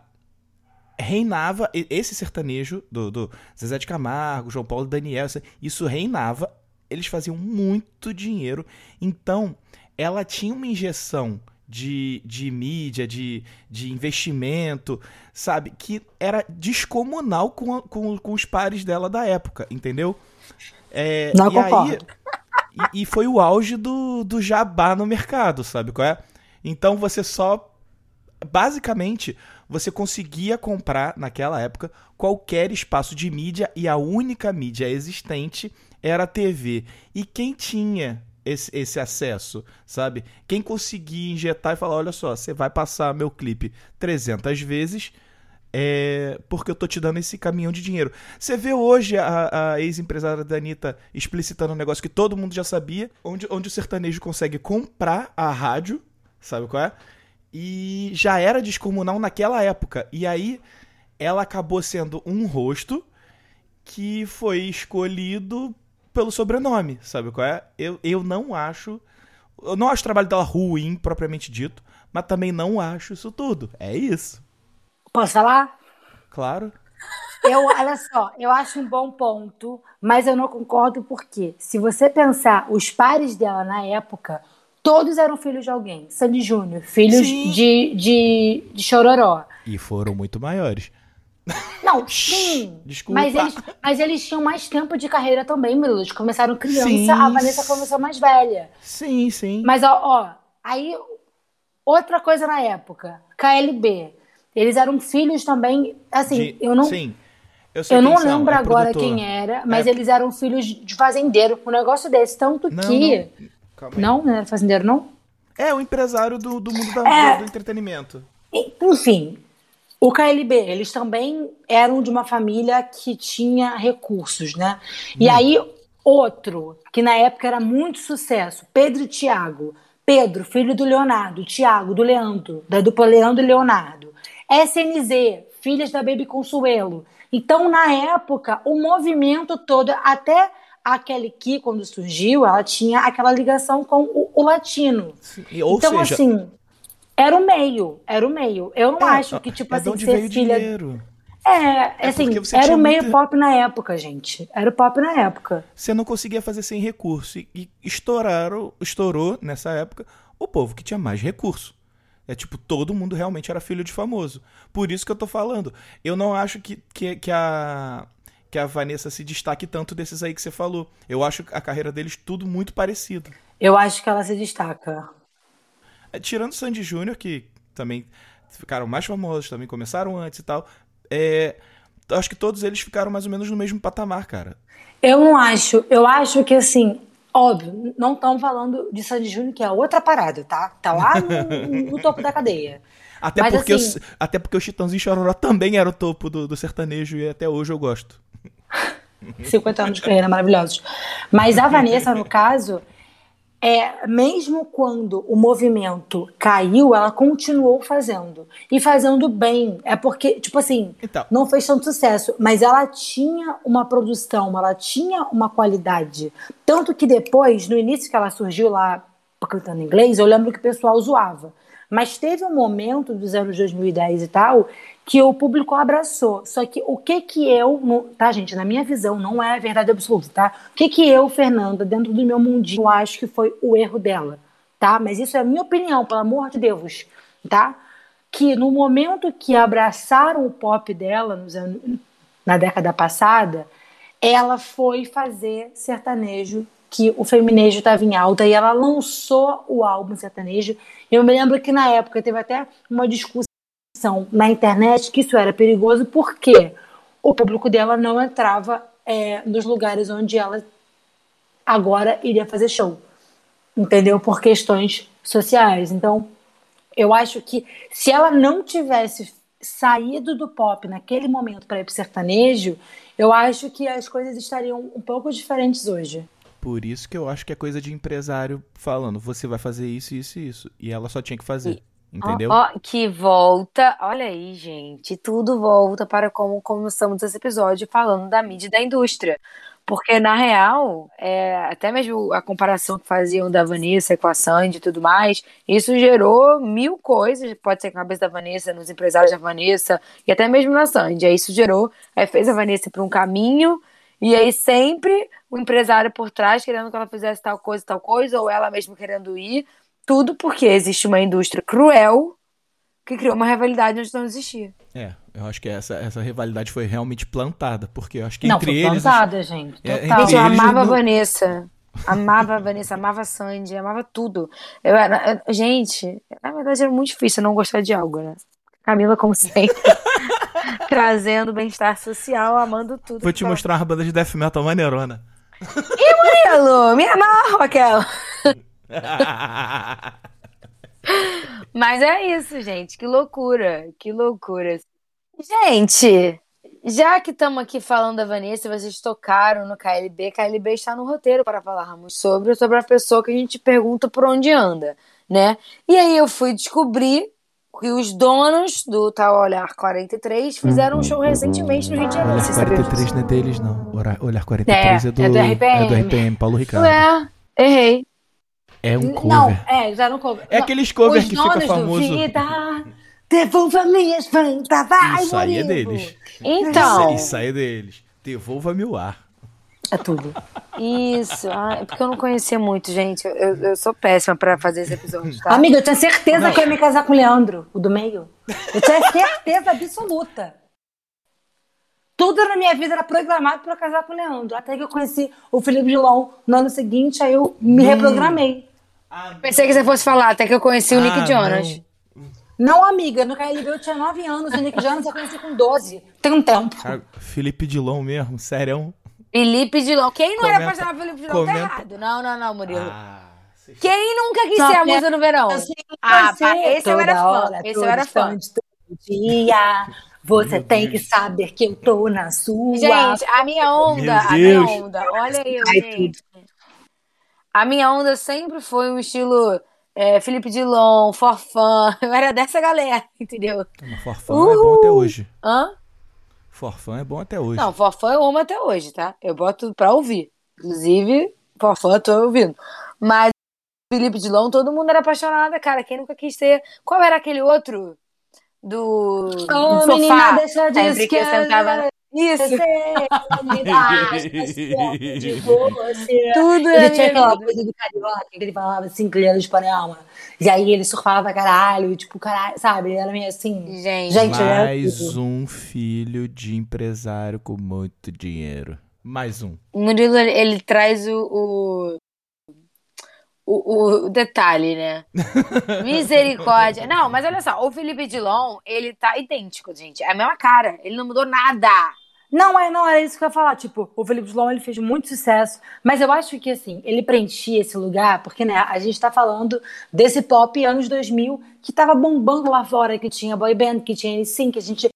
reinava esse sertanejo do, do Zezé de Camargo, João Paulo e Daniel, isso reinava, eles faziam muito dinheiro, então ela tinha uma injeção de, de mídia, de, de investimento, sabe, que era descomunal com, com, com os pares dela da época, entendeu? É, Não e aí- concordo. e, e foi o auge do, do jabá no mercado, sabe qual é? Então você só. Basicamente, você conseguia comprar, naquela época, qualquer espaço de mídia e a única mídia existente era a TV. E quem tinha esse, esse acesso, sabe? Quem conseguia injetar e falar: olha só, você vai passar meu clipe 300 vezes. É porque eu tô te dando esse caminhão de dinheiro. Você vê hoje a, a ex-empresária da Anitta explicitando um negócio que todo mundo já sabia, onde, onde o sertanejo consegue comprar a rádio, sabe qual é? E já era descomunal naquela época. E aí ela acabou sendo um rosto que foi escolhido pelo sobrenome, sabe qual é? Eu, eu não acho. Eu não acho o trabalho dela ruim, propriamente dito, mas também não acho isso tudo. É isso. Posso falar? Claro. Eu, olha só, eu acho um bom ponto, mas eu não concordo porque, se você pensar, os pares dela na época, todos eram filhos de alguém. Sandy Júnior, filhos Sim. de, de, de Chororó. E foram muito maiores. Não, sim. Desculpa. Mas eles, mas eles tinham mais tempo de carreira também, Murilo. Eles começaram criança, Sim. a Vanessa começou mais velha. Sim, sim. Mas, ó, ó, aí, outra coisa na época, KLB. Eles eram filhos também, assim, De- eu não, Sim. Eu, eu não são, lembro é agora produtor. quem era, mas É. eles eram filhos de fazendeiro, um negócio desse. Tanto Não, que. não. Não, não era fazendeiro, não? É o empresário do, do mundo da- É. do, do entretenimento. Enfim, o KLB, eles também eram de uma família que tinha recursos, né? E aí, outro, que na época era muito sucesso, Pedro e Tiago. Pedro, filho do Leonardo, Tiago, do Leandro, da dupla Leandro e Leonardo. SNZ, filhas da Baby Consuelo. Então, na época, o movimento todo, até a Kelly Key, quando surgiu, ela tinha aquela ligação com o, o latino. Sim, e- Ou então, seja, assim, era o meio, era o meio. Eu não é, acho que, tipo é assim, onde ser veio filha. dinheiro. É, É assim, porque você era o meio muito- pop na época, gente. Era o pop na época. Você não conseguia fazer sem recurso. E, e estouraram, estourou nessa época o povo que tinha mais recurso. É tipo, todo mundo realmente era filho de famoso. Por isso que eu tô falando. Eu não acho que, que, que a. Que a Vanessa se destaque tanto desses aí que você falou. Eu acho a carreira deles tudo muito parecido. Eu acho que ela se destaca. É, tirando o Sandy Júnior, que também ficaram mais famosos, também começaram antes e tal. É, acho que todos eles ficaram mais ou menos no mesmo patamar, cara. Eu não acho. Eu acho que, assim, óbvio, não estão falando de Sandy Júnior, que é outra parada, tá? Tá lá no, no topo da cadeia. Até, Mas, porque, assim- o, até porque o Chitãozinho Chororó também era o topo do, do sertanejo e até hoje eu gosto. 50 anos de carreira maravilhosos. Mas a Vanessa, no caso, é, mesmo quando o movimento caiu, ela continuou fazendo. E fazendo bem. É porque, tipo assim, Então. não fez tanto sucesso, mas ela tinha uma produção, ela tinha uma qualidade. Tanto que depois, no início que ela surgiu lá cantando inglês, eu lembro que o pessoal zoava. Mas teve um momento dos anos 2010 e tal que o público abraçou. Só que o que que eu, tá gente, na minha visão, não é verdade absoluta, tá? O que que eu, Fernanda, dentro do meu mundinho, acho que foi o erro dela, tá? Mas isso é a minha opinião, pelo amor de Deus, tá? Que no momento que abraçaram o pop dela nos anos, na década passada, ela foi fazer sertanejo, que o feminejo estava em alta, e ela lançou o álbum sertanejo. Eu me lembro que na época teve até uma discussão na internet que isso era perigoso, porque o público dela não entrava é, nos lugares onde ela agora iria fazer show, entendeu? Por questões sociais. Então, eu acho que se ela não tivesse saído do pop naquele momento para ir pro sertanejo, eu acho que as coisas estariam um pouco diferentes hoje. Por isso que eu acho que é coisa de empresário falando, você vai fazer isso, isso e isso. E ela só tinha que fazer. Entendeu? Ó, ó, que volta, olha aí, gente, tudo volta para como começamos esse episódio falando da mídia e da indústria. Porque, na real, é, até mesmo a comparação que faziam da Vanessa com a Sandy e tudo mais, isso gerou mil coisas, pode ser com a cabeça da Vanessa, nos empresários da Vanessa, e até mesmo na Sandy. Aí isso gerou, aí fez a Vanessa para um caminho, e aí sempre o empresário por trás querendo que ela fizesse tal coisa, tal coisa, ou ela mesma querendo ir. Tudo porque existe uma indústria cruel que criou uma rivalidade onde não existia. É, eu acho que essa, essa rivalidade foi realmente plantada, porque eu acho que não, entre foi eles. plantada, gente. É, Total. entre Gente, eu amava a não- Vanessa. Amava a Vanessa, amava a Sandy, amava tudo. Eu eu- gente, na verdade era muito difícil não gostar de algo, né? Camila, como sempre, trazendo bem-estar social, amando tudo. Vou te fala. mostrar uma banda de death metal maneirona. Camilo, me amarro, Raquel. Mas é isso, gente. Que loucura, que loucura. Gente, já que estamos aqui falando da Vanessa, vocês tocaram no KLB, KLB está no roteiro para falarmos sobre, sobre a pessoa que a gente pergunta por onde anda, né? E aí eu fui descobrir que os donos do Tal Olhar 43 fizeram um show recentemente no Rio de Janeiro. Olhar Você sabia 43 disso? não é deles, não. Olhar 43 é, É, do, é do RPM. é do RPM, Paulo Ricardo. Ué, errei. É um cover. Não, é, eles eram cover. É aqueles cover os que fica donos famoso. Do Vida, devolva minhas fantas, vai, Isso aí é deles. Então, Isso, isso aí é deles. Devolva-me o ar. É tudo. isso. Ah, é porque eu não conhecia muito, gente. Eu, eu- eu sou péssima pra fazer esse episódio, tá? Amiga, eu tinha certeza Não. que eu ia me casar com o Leandro, o do meio. Eu tinha certeza absoluta. Tudo na minha vida era programado para casar com o Leandro. Até que eu conheci o Felipe Dilon no ano seguinte, aí eu me Hum. reprogramei. Pensei que você fosse falar, até que eu conheci o Nick Ah, Jonas. Não, amiga, no KLB eu tinha 9 anos, o Nick Jonas eu conheci com 12. Tem um tempo. Cara, Felipe Dilon mesmo, sério. Felipe Dilon. Quem não era Comenta- apaixonado pelo Felipe Dilon tá comenta- errado. Não, não, não, Murilo. Ah, Quem nunca quis Só ser a musa do verão? Assim, Ah, pá, esse eu era fã. hora, Esse eu era fã. todo dia. Você tem que saber que eu tô na sua. Gente, a minha onda, Meu a minha Deus. onda, olha aí, gente. A minha onda sempre foi um estilo é, Felipe Dilon, Forfã. Eu era dessa galera, entendeu? Mas Forfã é bom até hoje. Hã? Forfã é bom até hoje. Não, Forfã eu amo até hoje, tá? Eu boto pra ouvir. Inclusive, Forfã eu tô ouvindo. Mas Felipe Dilon, todo mundo era apaixonado, cara. Quem nunca quis ser. Qual era aquele outro? Do, do Ô, sofá. menina, deixa de Sempre que eu sentava. Isso. de você. Tudo Ele é tinha aquela coisa do carioca, que ele falava assim, que ele era do espanhol. E aí ele surfava pra caralho, tipo, caralho, sabe? Ele era meio assim. Gente, Gente, era Mais um filho de empresário com muito dinheiro. Mais um. O Murilo, ele, ele traz o, o, o, o detalhe, né? Misericórdia. Não, mas olha só, o Felipe Dilon, ele tá idêntico, gente. É a mesma cara. Ele não mudou nada. Não, é, não, era isso que eu ia falar. Tipo, o Felipe Dilon, ele fez muito sucesso. Mas eu acho que, assim, ele preenchia esse lugar, porque, né, a gente tá falando desse pop anos 2000 que tava bombando lá fora, que tinha boy band, que tinha sim, que a gente...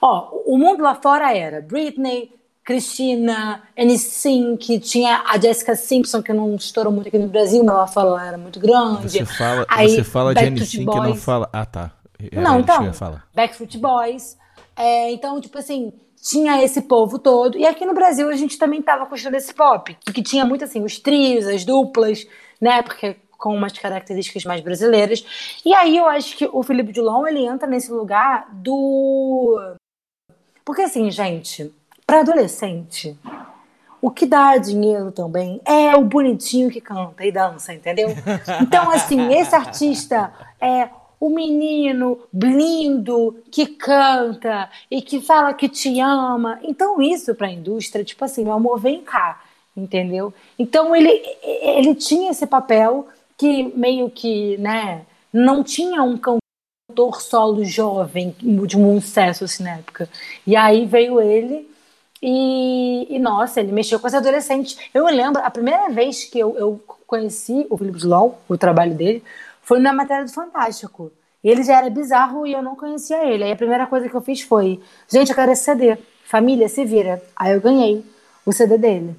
Ó, o mundo lá fora era Britney, Cristina, NSYNC, tinha a Jessica Simpson, que não estourou muito aqui no Brasil, mas lá fora ela era muito grande. Você fala, Aí, você fala de Backstreet N5 e não fala. Ah, tá. Era Não, que então. Backstreet Boys. É, então, tipo assim, tinha esse povo todo. E aqui no Brasil a gente também tava gostando desse pop, que, que tinha muito assim, os trios, as duplas, né? Porque com umas características mais brasileiras. E aí eu acho que o Felipe Dilon, ele entra nesse lugar do... Porque assim, gente, para adolescente, o que dá dinheiro também é o bonitinho que canta e dança, entendeu? Então, assim, esse artista é o menino lindo que canta e que fala que te ama. Então, isso para a indústria, tipo assim, meu amor, vem cá, entendeu? Então, ele, ele tinha esse papel que meio que, né, não tinha um cantor solo jovem de um sucesso assim na época. E aí veio ele e, e, nossa, ele mexeu com as adolescentes. Eu me lembro, a primeira vez que eu, eu conheci o Felipe Dilon, o trabalho dele, foi na matéria do Fantástico. Ele já era bizarro e eu não conhecia ele. Aí a primeira coisa que eu fiz foi: gente, eu quero esse CD. Família, se vira. Aí eu ganhei o CD dele.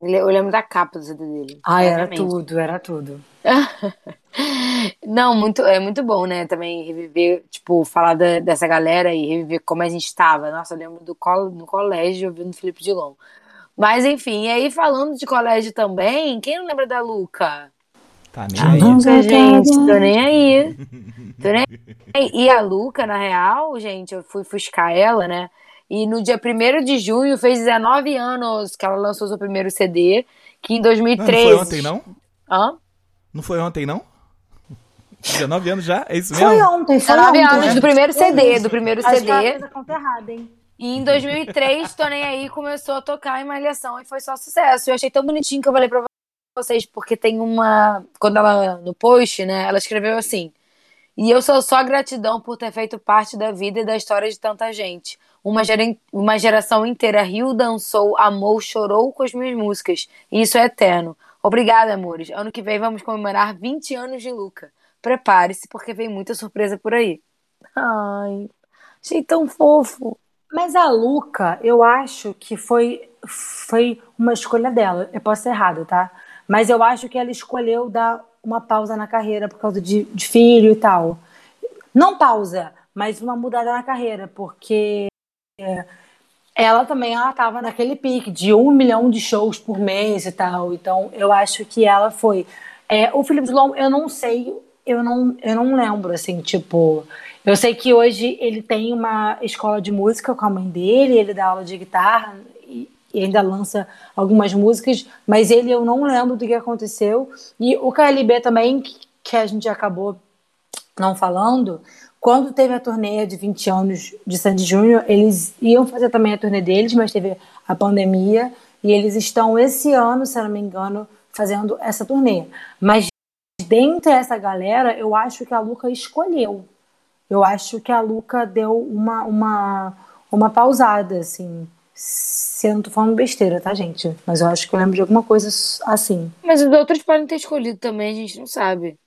Ele- Eu lembro da capa do CD dele. Ah, era tudo, era tudo. Não, muito, é muito bom, né? Também reviver, tipo, falar da- dessa galera e reviver como a gente estava. Nossa, eu lembro do col no colégio ouvindo Felipe Dilon. Mas enfim, e aí falando de colégio também, quem não lembra da Luca? Tá nem aí. gente, tô nem aí. Tô nem aí. E a Luca, na real, gente, eu fui fuscar ela, né? E no dia 1 de junho fez 19 anos que ela lançou seu primeiro CD, que em Não, não 2013. foi ontem, não? Hã? Não foi ontem, não? 19 anos já? É isso Foi mesmo? ontem, foi 19 ontem. anos do primeiro CD, do primeiro Acho que CD. fez a conta errada, hein? E em 2003, Tô Nem Aí começou a tocar em Malhação e foi só sucesso. Eu achei tão bonitinho que eu falei pra vocês, porque tem uma. Quando ela, no post, né, ela escreveu assim: E eu sou só gratidão por ter feito parte da vida e da história de tanta gente. Uma, gera- uma geração inteira riu, dançou, amou, chorou com as minhas músicas. E isso é eterno. Obrigada, amores. Ano que vem vamos comemorar 20 anos de Luca. Prepare-se, porque vem muita surpresa por aí. Ai, achei tão fofo. Mas a Luca, eu acho que foi, foi uma escolha dela. Eu posso ser errada, tá? Mas eu acho que ela escolheu dar uma pausa na carreira por causa de, de filho e tal. Não pausa, mas uma mudada na carreira, porque é, ela também ela tava naquele pique de um milhão de shows por mês e tal. Então eu acho que ela foi. É, o Felipe Dilon, eu não sei, eu não, eu não lembro, assim, tipo. Eu sei que hoje ele tem uma escola de música com a mãe dele, ele dá aula de guitarra e, ainda lança algumas músicas, mas ele eu não lembro do que aconteceu. E o KLB também, que, a gente acabou não falando, quando teve a turnê de 20 anos de Sandy Júnior, eles iam fazer também a turnê deles, mas teve a pandemia, e eles estão esse ano, se não me engano, fazendo essa turnê. Mas dentre essa galera, eu acho que a Luca escolheu. Eu acho que a Luca deu uma, uma, uma pausada, assim. Se eu não tô falando besteira, tá, gente? Mas eu acho que eu lembro de alguma coisa assim. Mas os outros podem ter escolhido também, a gente não sabe.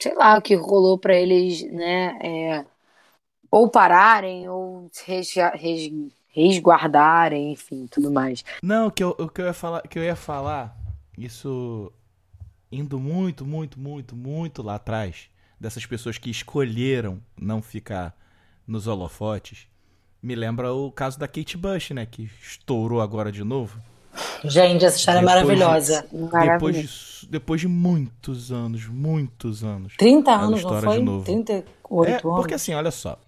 Sei lá o que rolou pra eles, né? é, ou pararem, ou resguardarem, enfim, tudo mais. Não, o que eu, o que eu ia falar, que eu ia falar, isso indo muito, muito, muito, muito lá atrás, dessas pessoas que escolheram não ficar nos holofotes, me lembra o caso da Kate Bush, né, que estourou agora de novo. Gente, essa história é Depois de- maravilhosa. Depois de, depois de muitos anos, muitos anos. 30 ela anos, não foi? de novo. 38 É, anos. porque assim, olha só.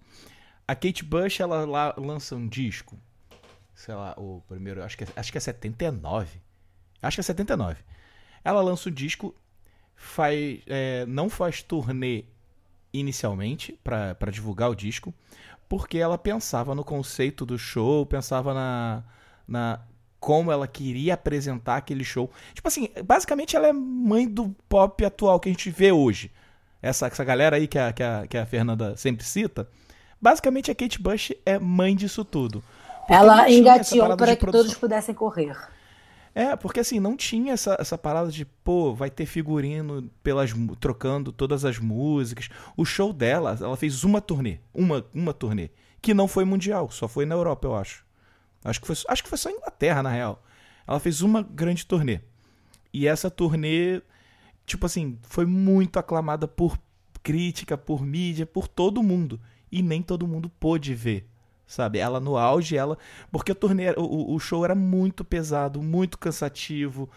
A Kate Bush, ela lá lança um disco. Sei lá, o primeiro, acho que, é- acho que é 79. Acho que é 79. Ela lança o disco, faz, é, não faz turnê inicialmente pra divulgar o disco, porque ela pensava no conceito do show, pensava na, na como ela queria apresentar aquele show. Tipo assim, basicamente ela é mãe do pop atual que a gente vê hoje. Essa, essa galera aí que a, que, a, que a Fernanda sempre cita, basicamente a Kate Bush é mãe disso tudo. Porque Ela parada para que todos pudessem correr. É, porque assim, não tinha essa, essa parada de, pô, vai ter figurino pelas, trocando todas as músicas. O show dela, ela fez uma turnê, uma, uma turnê, que não foi mundial, só foi na Europa, eu acho. Acho que foi, acho que foi só Inglaterra, na real. Ela fez uma grande turnê. E essa turnê, tipo assim, foi muito aclamada por crítica, por mídia, por todo mundo. E nem todo mundo pôde ver, sabe? Ela no auge, ela. Porque a turnê, o, o show era muito pesado, muito cansativo.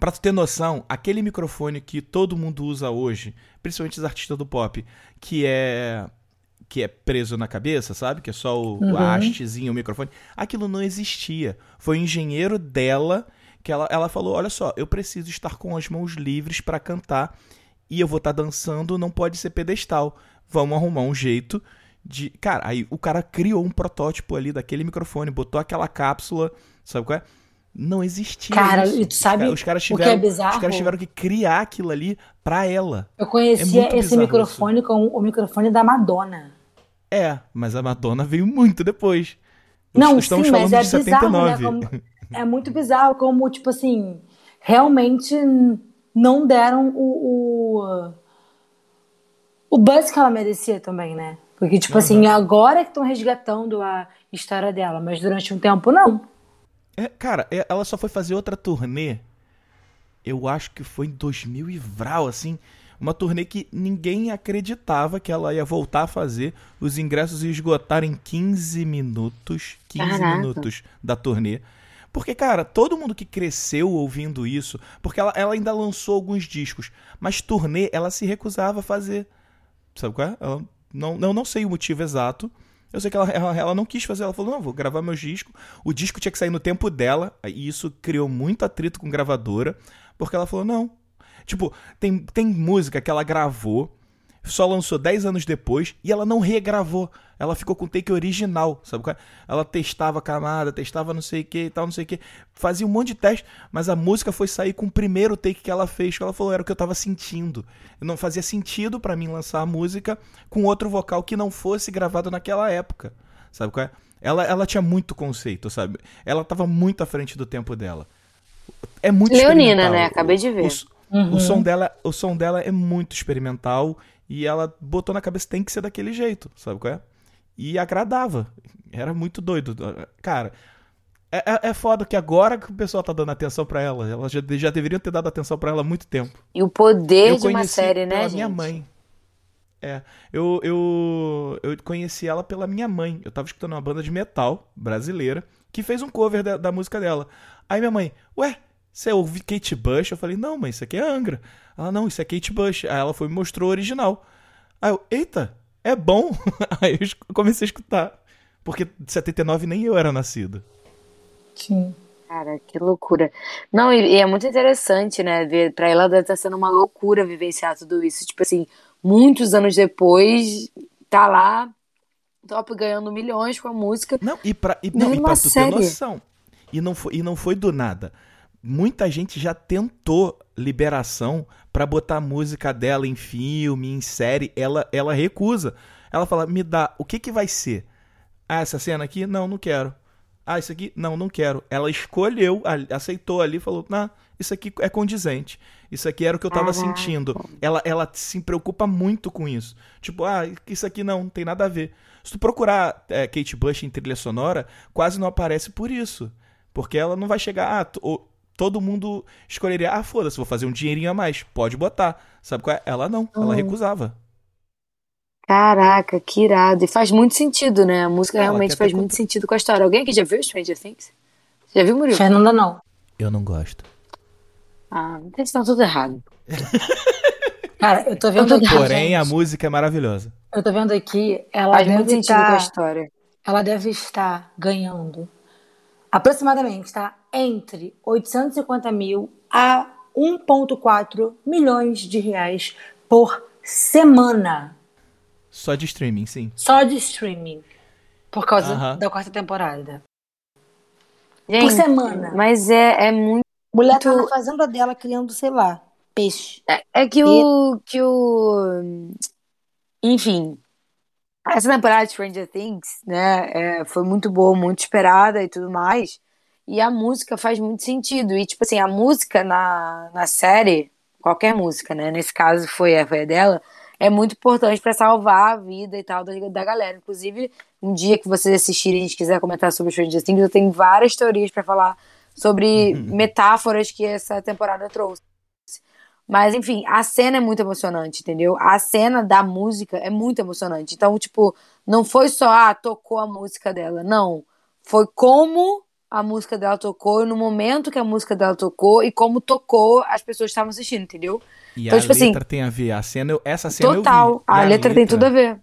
Pra tu ter noção, aquele microfone que todo mundo usa hoje, principalmente os artistas do pop, que é que é preso na cabeça, sabe? Que é só o, Uhum. o hastezinho, o microfone. Aquilo não existia. Foi o engenheiro dela que ela, ela falou: Olha só, eu preciso estar com as mãos livres pra cantar e eu vou estar dançando, não pode ser pedestal. Vamos arrumar um jeito de. Cara, aí o cara criou um protótipo ali daquele microfone, botou aquela cápsula, sabe qual é? Não existia. Cara, isso. e tu sabe Os caras o que é tiveram, bizarro? Os caras tiveram que criar aquilo ali pra ela. Eu É conhecia muito esse microfone com o microfone da Madonna. É, mas a Madonna veio muito depois. Não, Estamos sim, mas falando é de bizarro, 79. né? Como- é muito bizarro como, tipo assim, realmente não deram o, o, o buzz que ela merecia também, né? Porque, tipo assim, agora que estão resgatando a história dela, mas durante um tempo não. É, cara, é- ela só foi fazer outra turnê. Eu acho que foi em 2000 e vral, assim. Uma turnê que ninguém acreditava que ela ia voltar a fazer. Os ingressos iam esgotar em 15 minutos. 15 Caraca. minutos da turnê. Porque, cara, todo mundo que cresceu ouvindo isso. Porque ela, ela ainda lançou alguns discos. Mas turnê ela se recusava a fazer. Sabe qual é? Ela não, eu não sei o motivo exato. Eu sei que ela, ela, ela não quis fazer. Ela falou: não, vou gravar meus discos. O disco tinha que sair no tempo dela. E isso criou muito atrito com gravadora. Porque ela falou: não. Tipo, tem, tem música que ela gravou, só lançou 10 anos depois e ela não regravou. Ela ficou com o take original, sabe? qual é? Ela testava a camada, testava não sei o que e tal, não sei o que. Fazia um monte de teste, mas a música foi sair com o primeiro take que ela fez, que ela falou era o que eu tava sentindo. Não fazia sentido pra mim lançar a música com outro vocal que não fosse gravado naquela época, sabe qual é? Ela, ela tinha muito conceito, sabe? Ela tava muito à frente do tempo dela. É muito Leonina, né? Acabei de ver. O, o som dela, o som dela é muito experimental e ela botou na cabeça tem que ser daquele jeito, sabe qual é? E agradava. Era muito doido. Cara, é, é, é foda que agora que o pessoal tá dando atenção pra ela, ela já, já deveriam ter dado atenção pra ela há muito tempo. E o poder eu de uma série, pela né, gente? minha mãe. É, eu, eu, eu conheci ela pela minha mãe. Eu tava escutando uma banda de metal brasileira que fez um cover da, da música dela. Aí minha mãe, ué, você ouve Kate Bush? Eu falei, não, mãe, isso aqui é Angra. Ela, não, isso é Kate Bush. Aí ela foi e mostrou o original. Aí eu, eita, é bom. Aí eu comecei a escutar. Porque de 79 nem eu era nascido. Sim. Cara, que loucura. Não, e, e é muito interessante, né? Ver, pra ela deve estar sendo uma loucura vivenciar tudo isso. Tipo assim, muitos anos depois, tá lá, top ganhando milhões com a música. Não, e pra, e, Não não, é e uma pra tu ter série. noção. E não, foi, e não foi do nada. Muita gente já tentou liberação pra botar a música dela em filme, em série. Ela, ela recusa. Ela fala: me dá, o que que vai ser? Ah, essa cena aqui? Não, não quero. Ah, isso aqui? Não, não quero. Ela escolheu, aceitou ali, falou: não, isso aqui é condizente. Isso aqui era o que eu tava Caraca. sentindo. Ela, ela se preocupa muito com isso. Tipo, ah, isso aqui não, não tem nada a ver. Se tu procurar é, Kate Bush em trilha sonora, quase não aparece por isso. Porque ela não vai chegar, ah, todo mundo escolheria, ah, foda-se, vou fazer um dinheirinho a mais, pode botar. Sabe qual é? Ela não, ela recusava. Caraca, que irado. E faz muito sentido, né? A música Ela realmente faz muito conta- sentido com a história. Alguém aqui já viu Stranger Things? Já viu, Murilo? Fernanda não. Eu não gosto. Ah, vocês estão tudo errado. Cara, eu tô vendo aqui. Porém, a gente, música é maravilhosa. Eu tô vendo aqui, ela Faz muito deve sentido com a estar. história. ela deve estar ganhando aproximadamente, tá? Entre 850 mil a 1,4 milhões de reais por semana. Só de streaming, sim. Só de streaming. Por causa Aham. da quarta temporada. Gente, por semana. mas é, é muito. Mulher tá na fazenda dela criando, sei lá, peixe. É, é que o. Que o. Enfim. Essa temporada de Stranger Things, né? é, foi muito boa, muito esperada e tudo mais. E a música faz muito sentido. E, tipo assim, a música na, na série, qualquer música, né? Nesse caso foi a, foi a dela. é muito importante para salvar a vida e tal da, da galera. Inclusive, um dia que vocês assistirem e a gente quiser comentar sobre Stranger Things, eu tenho várias teorias para falar sobre metáforas que essa temporada trouxe. Mas, enfim, a cena é muito emocionante, entendeu? A cena da música é muito emocionante. Então, tipo, não foi só, ah, tocou a música dela. Não. Foi como a música dela tocou, no momento que a música dela tocou e como tocou as pessoas estavam assistindo, entendeu? E Então, a tipo assim, letra tem a ver. A cena, eu- essa cena Total. eu vi. E A, letra, tem tudo a ver.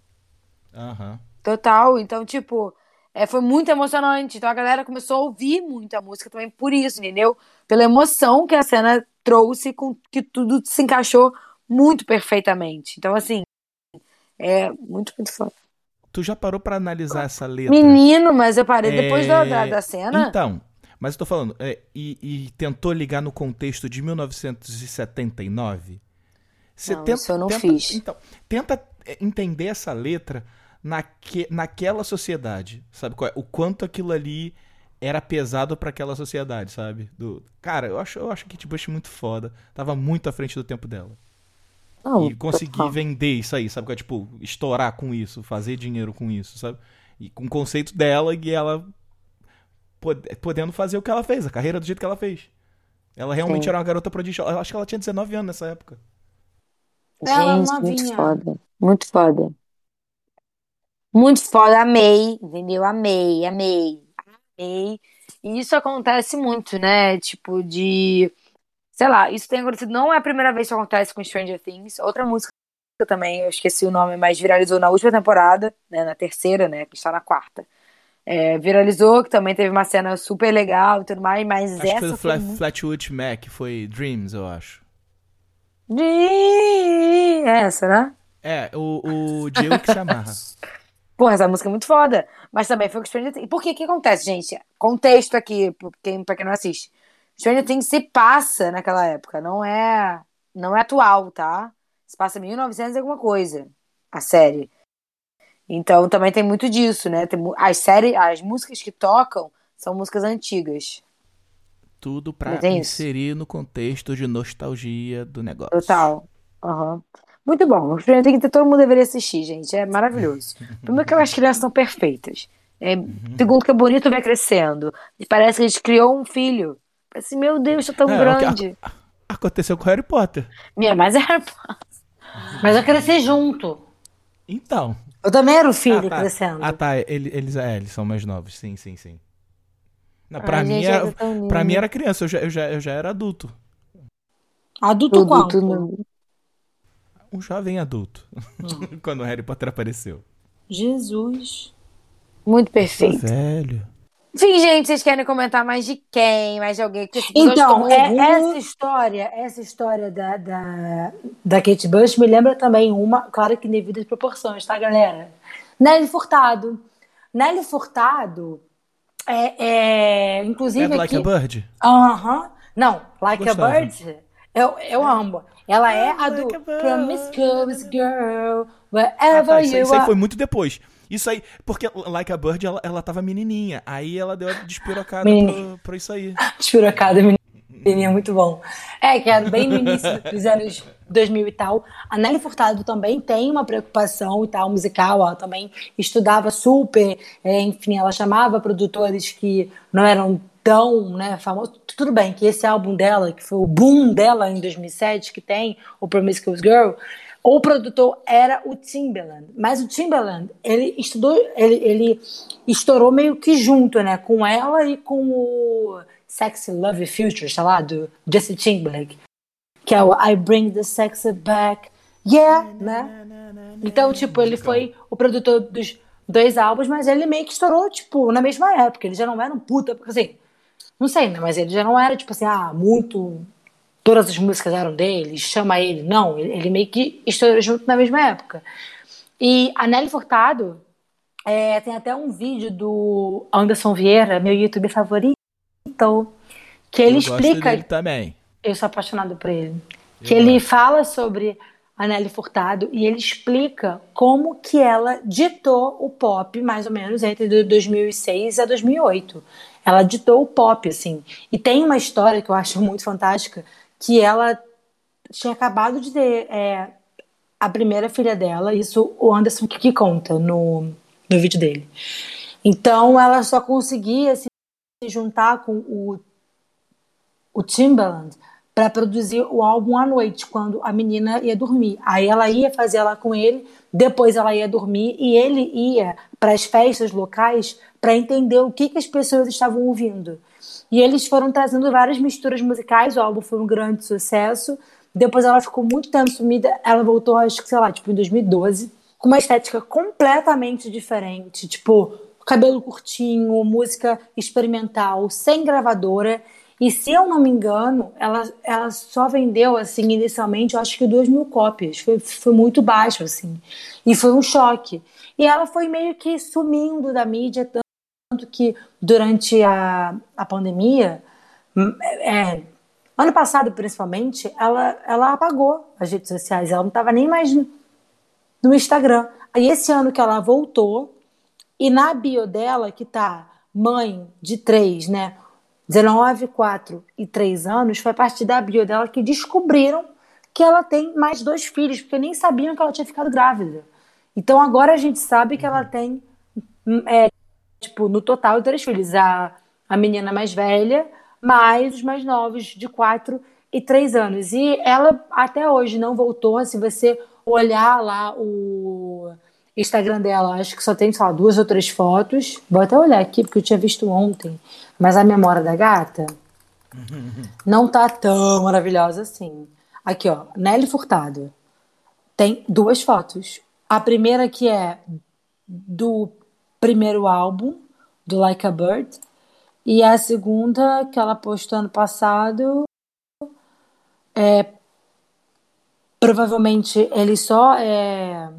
Aham. Total. Então, tipo, é, foi muito emocionante. Então a galera começou a ouvir muito a música também por isso, entendeu? Pela emoção que a cena trouxe, com que tudo se encaixou muito perfeitamente. Então, assim, é muito, muito foda. Tu já parou pra analisar essa letra? Menino, mas eu parei depois da, É, da, da cena. Então, mas eu tô falando, é, e, e tentou ligar no contexto de 1979? Você Não, isso eu não tenta, fiz. Então, tenta é, entender essa letra naque, naquela sociedade, sabe? qual é? O quanto aquilo ali era pesado pra aquela sociedade, sabe? Do, cara, eu acho, eu acho Kate Bush muito foda. Tava muito à frente do tempo dela. Não, E conseguir vender isso aí, sabe? é? Tipo, estourar com isso, fazer dinheiro com isso, sabe? E com o conceito dela e ela pod- podendo fazer o que ela fez, a carreira do jeito que ela fez. Ela realmente Sim. era uma garota prodígio. Eu acho que ela tinha 19 anos nessa época. Ela Gente, muito foda. Muito foda. Muito foda. Amei, entendeu? Amei, amei. Amei. E isso acontece muito, né? Tipo, de. Sei lá, isso tem acontecido. Não é a primeira vez que acontece com Stranger Things. Outra música também, eu esqueci o nome, mas viralizou na última temporada, né? Na terceira, né? Que está na quarta. É, viralizou, que também teve uma cena super legal e tudo mais, mas Acho que foi essa do foi Fla- muito. Flatwood Mac, foi Dreams, eu acho. Essa, né? É, o, o Diego que se amarra. Pô, essa música é muito foda. Mas também foi com Stranger Things. Por que que acontece, gente? Contexto aqui, pra quem, pra quem não assiste. Stranger Things se passa naquela época. Não é, não é atual, tá? Se passa em 1900 e alguma coisa. A série. Então também tem muito disso, né? Tem, as séries, as músicas que tocam são músicas antigas. Tudo pra Mas é isso. inserir no contexto de nostalgia do negócio. Total. Aham. Muito bom. O Stranger Things todo mundo deveria assistir, gente. É maravilhoso. Primeiro que as crianças são perfeitas. É, Segundo que é bonito ver crescendo. E parece que a gente criou um filho. Parece, meu Deus, tá tão É, grande. Aconteceu com Harry Potter. Minha, mas era. Mas eu cresci junto. Então. Eu também era o filho ah, tá. crescendo. Ah, tá. Ele- Eles, é, eles são mais novos. Sim, sim, sim. Não, pra, Ai, mim gente, era, era tão lindo. pra mim era criança, eu já, eu já, eu já era adulto. Adulto Tudo, quanto? Um jovem adulto. Hum. Quando o Harry Potter apareceu. Jesus. Muito perfeito. velho. Enfim, gente, vocês querem comentar mais de quem? Mais de alguém? Porque esse episódio Então, é- rumo- essa história, essa história da, da, da Kate Bush me lembra também uma, claro que em devidas proporções, tá, galera? Nelly Furtado. Nelly Furtado é, é inclusive É do Like aqui, a Bird? Aham. Não, Like Gostava. a Bird, eu, eu amo. Ela é a do Like a bird. Promiscuous Girl, Ah, wherever tá, isso, aí- you isso aí are. foi muito depois. Isso aí, porque Like a Bird, ela, ela tava menininha. Aí ela deu a despirocada pro, pro isso aí. Despirocada, menininha, muito bom. É, que era bem no início dos anos 2000 e tal. A Nelly Furtado também tem uma preocupação e tal, musical. Ela também estudava super. é, enfim, ela chamava produtores que não eram tão né, famosos. Tudo bem que esse álbum dela, que foi o boom dela em 2007, que tem o Promiscuous Girl, o produtor era o Timbaland. Mas o Timbaland, ele estudou, ele, ele estourou meio que junto, né? Com ela e com o Sexy Love Future, sei lá, do Justin Timberlake. Que é o I Bring the Sexy Back. Yeah, né? Então, tipo, ele foi o produtor dos dois álbuns, mas ele meio que estourou, tipo, na mesma época. Ele já não era um puta, porque assim, não sei, né? Mas ele já não era, tipo assim, ah, muito. Todas as músicas eram dele, chama ele. Não, ele, meio que estourou junto na mesma época. E a Nelly Furtado é, tem até um vídeo do Anderson Vieira, meu youtuber favorito, que ele Eu gosto explica. dele também. Eu sou apaixonado por ele. Que ele fala sobre a Nelly Furtado e ele explica como que ela ditou o pop, mais ou menos, entre do 2006 a 2008. Ela ditou o pop, assim. E tem uma história que eu acho muito fantástica, que ela tinha acabado de ter, é, a primeira filha dela, isso o Anderson que, conta no, no vídeo dele. Então ela só conseguia se juntar com o, o Timbaland para produzir o álbum à noite, quando a menina ia dormir. Aí ela ia fazer lá com ele, depois ela ia dormir e ele ia para as festas locais para entender o que, que as pessoas estavam ouvindo. E eles foram trazendo várias misturas musicais, o álbum foi um grande sucesso. Depois ela ficou muito tempo sumida, ela voltou, acho que, sei lá, tipo, em 2012, com uma estética completamente diferente, tipo, cabelo curtinho, música experimental, sem gravadora. E se eu não me engano, ela, ela só vendeu, assim, inicialmente, eu acho que duas mil cópias. Foi, foi muito baixo, assim. E foi um choque. E ela foi meio que sumindo da mídia, tanto que durante a, a pandemia, é, ano passado principalmente, ela, ela apagou as redes sociais. Ela não estava nem mais no Instagram. Aí esse ano que ela voltou, e na bio dela, que tá mãe de três, né? 19, 4 e 3 anos, foi a partir da bio dela que descobriram que ela tem mais dois filhos, porque nem sabiam que ela tinha ficado grávida. Então agora a gente sabe que ela tem, é, tipo, no total, três filhos. A, a menina mais velha, mais os mais novos, de 4 e 3 anos. E ela até hoje não voltou. Se você olhar lá o Instagram dela, acho que só tem, sei lá, duas ou três fotos. Vou até olhar aqui, porque eu tinha visto ontem. Mas a memória da gata não tá tão maravilhosa assim. Aqui, ó, Nelly Furtado. Tem duas fotos. A primeira que é do primeiro álbum, do Like a Bird. E a segunda, que ela postou ano passado, é. Provavelmente ele só é.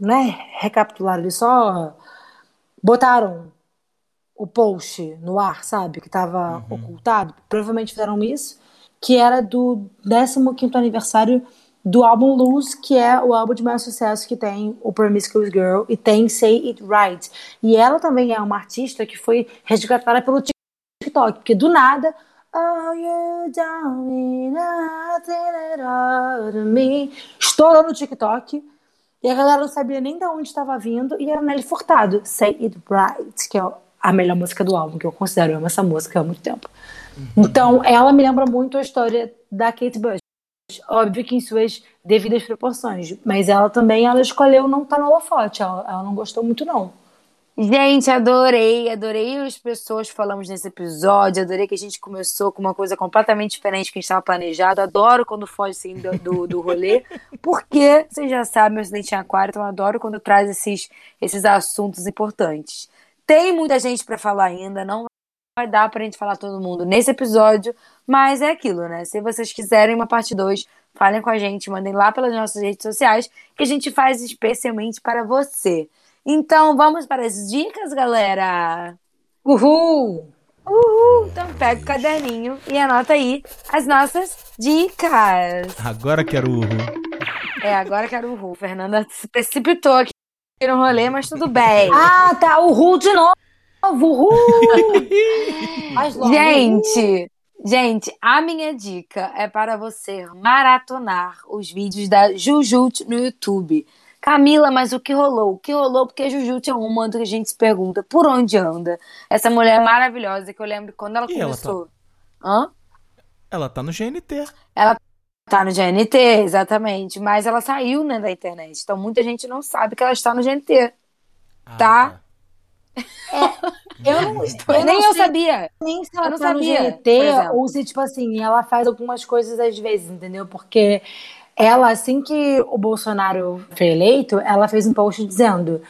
Não é recapitular, eles só botaram o post no ar, sabe? Que estava uhum. ocultado. Provavelmente fizeram isso. Que era do 15 aniversário do álbum Lose, que é o álbum de maior sucesso que tem o Promiscuous Girl e tem Say It Right. E ela também é uma artista que foi resgatada pelo TikTok, porque do nada Oh, you don't mean nothing at all to me. Estourou no TikTok. E a galera não sabia nem de onde estava vindo. E era Nelly Furtado, Say It Right, que é a melhor música do álbum, que eu considero. Eu amo essa música há muito tempo. Então, ela me lembra muito a história da Kate Bush. Óbvio que em suas devidas proporções. Mas ela também, ela escolheu não estar tá no holofote. Ela, ela não gostou muito, não. Gente, adorei, adorei as pessoas que falamos nesse episódio, adorei que a gente começou com uma coisa completamente diferente que a gente estava planejado, adoro quando foge assim do, do, do rolê, porque vocês já sabem, meu acidente em aquário, então eu adoro quando traz esses, esses assuntos importantes. Tem muita gente para falar ainda, não vai dar pra gente falar todo mundo nesse episódio, mas é aquilo, né? Se vocês quiserem uma parte 2, falem com a gente, mandem lá pelas nossas redes sociais, que a gente faz especialmente para você. Então, vamos para as dicas, galera! Uhul! Uhul! Então pega o caderninho e anota aí as nossas dicas. Agora quero uhul. É, agora quero uhul. Fernanda se precipitou aqui no rolê, mas tudo bem. Ah, tá. Uhul de novo. Uhul! gente, gente, a minha dica é para você maratonar os vídeos da Jujut no YouTube. Camila, mas o que rolou? O que rolou? Porque a Jujut é uma que a gente se pergunta por onde anda. Essa mulher maravilhosa que eu lembro quando ela e começou. Ela tá... Hã? Ela tá no GNT. Ela tá no GNT, exatamente. Mas ela saiu né, da internet. Então muita gente não sabe que ela está no GNT. Ah, tá? É, eu não, eu nem não eu sabia. Nem se ela eu não tá sabia, no GNT ou se, tipo assim, ela faz algumas coisas às vezes, entendeu? Porque ela, assim que o Bolsonaro foi eleito, ela fez um post dizendo.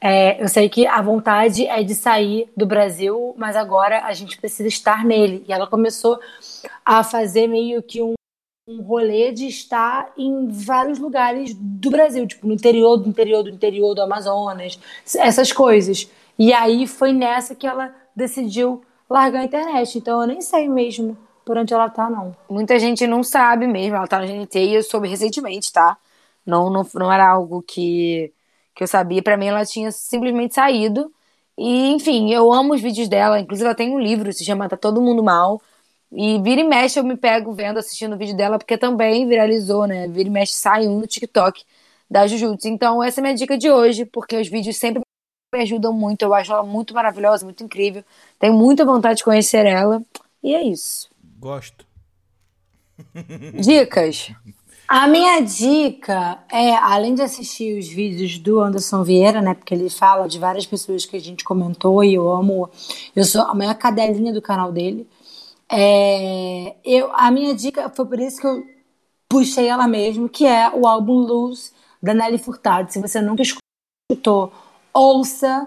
É, eu sei que a vontade é de sair do Brasil, mas agora a gente precisa estar nele. E ela começou a fazer meio que um, um rolê de estar em vários lugares do Brasil, tipo no interior do interior do interior do Amazonas, essas coisas. E aí foi nessa que ela decidiu largar a internet. Então eu nem sei mesmo por onde ela tá, não. Muita gente não sabe mesmo. Ela tá no GNT e eu soube recentemente, tá? Não, não, não era algo que, que eu sabia. Para mim, ela tinha simplesmente saído. E, enfim, eu amo os vídeos dela. Inclusive, ela tem um livro, se chama Tá Todo Mundo Mal. E vira e mexe eu me pego vendo, assistindo o vídeo dela, porque também viralizou, né? Vira e mexe sai um no TikTok da Jujutsu. Então, essa é a minha dica de hoje, porque os vídeos sempre me ajudam muito. Eu acho ela muito maravilhosa, muito incrível. Tenho muita vontade de conhecer ela. E é isso. Gosto. Dicas. A minha dica é, além de assistir os vídeos do Anderson Vieira, né? Porque ele fala de várias pessoas que a gente comentou e eu amo. Eu sou a maior cadelinha do canal dele. É, eu, a minha dica foi por isso que eu puxei ela mesmo, que é o álbum Luz da Nelly Furtado. Se você nunca escutou, ouça.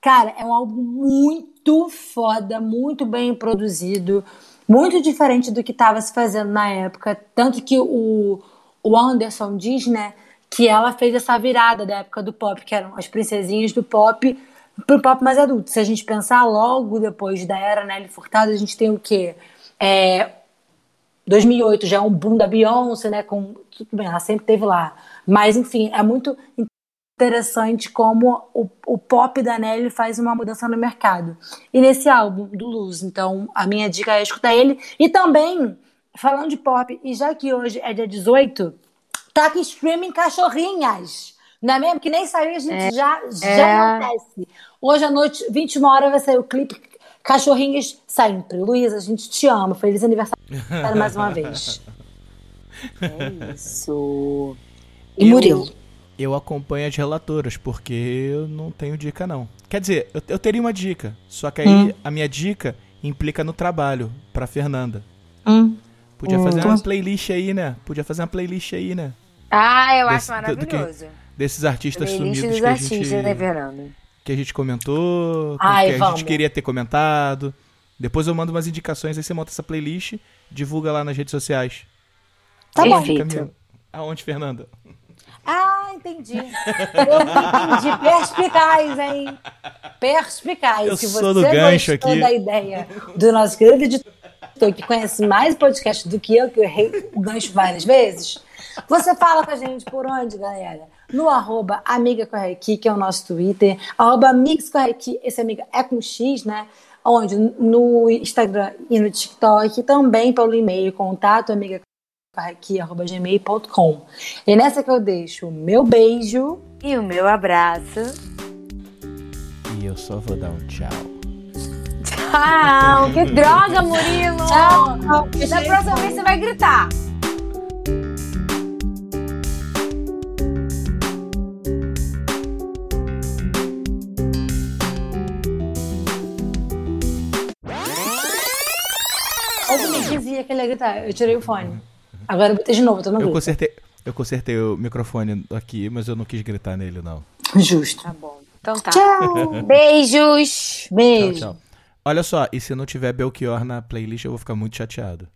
Cara, é um álbum muito foda, muito bem produzido, muito diferente do que estava se fazendo na época. Tanto que o, o Anderson diz, né, que ela fez essa virada da época do pop, que eram as princesinhas do pop pro pop mais adulto. Se a gente pensar logo depois da era Nelly Furtado, a gente tem o quê? É, 2008 já é um boom da Beyoncé, né? Com, tudo bem, ela sempre teve lá. Mas, enfim, é muito interessante como o, o pop da Nelly faz uma mudança no mercado. E nesse álbum do Luz, então a minha dica é escutar ele. E também, falando de pop, e já que hoje é dia 18, tá aqui streaming Cachorrinhas. Não é mesmo? Que nem saiu, a gente já, já é. acontece. Hoje à noite, 21 horas, vai sair o clipe Cachorrinhas sempre. Luísa, a gente te ama. Feliz aniversário mais uma vez. É isso. E Eu- Murilo? Eu acompanho as relatoras, porque eu não tenho dica, não. Quer dizer, eu, eu teria uma dica. Só que aí Hum. a minha dica implica no trabalho, pra Fernanda. Hum. Podia Hum. fazer uma playlist aí, né? Podia fazer uma playlist aí, né? Ah, eu Desse- acho do que- maravilhoso. Desses artistas Playlist sumidos dos que a, artistas, gente, né, Fernando? que a gente comentou, Ai, que a vamos. gente queria ter comentado. Depois eu mando umas indicações, aí você monta essa playlist, divulga lá nas redes sociais. Tá bom. Aonde, Fernanda? Ah, entendi. Eu entendi. Perspicaz, hein? Perspicaz. Eu Se sou você do gancho gostou aqui. da ideia do nosso querido editor, que conhece mais podcast do que eu, que eu errei o gancho várias vezes, você fala com a gente por onde, galera? No arroba Amiga Correqui, que é o nosso Twitter, arroba Correqui, esse amiga é com X, né? Onde? No Instagram e no TikTok, também pelo e-mail, contato amiga gmail.com. E nessa que eu deixo o meu beijo. E o meu abraço. E eu só vou dar um tchau. Tchau! Que droga, Murilo! Tchau! Da próxima vez você vai gritar. Alguém dizia que ele ia gritar. Eu tirei o fone. Agora eu botei de novo, tô no Eu consertei, eu consertei o microfone aqui, mas eu não quis gritar nele, não. Justo. Tá bom. Então tá. Tchau! Beijos! Tchau, Beijo. tchau. Olha só, e se não tiver Belchior na playlist, eu vou ficar muito chateado.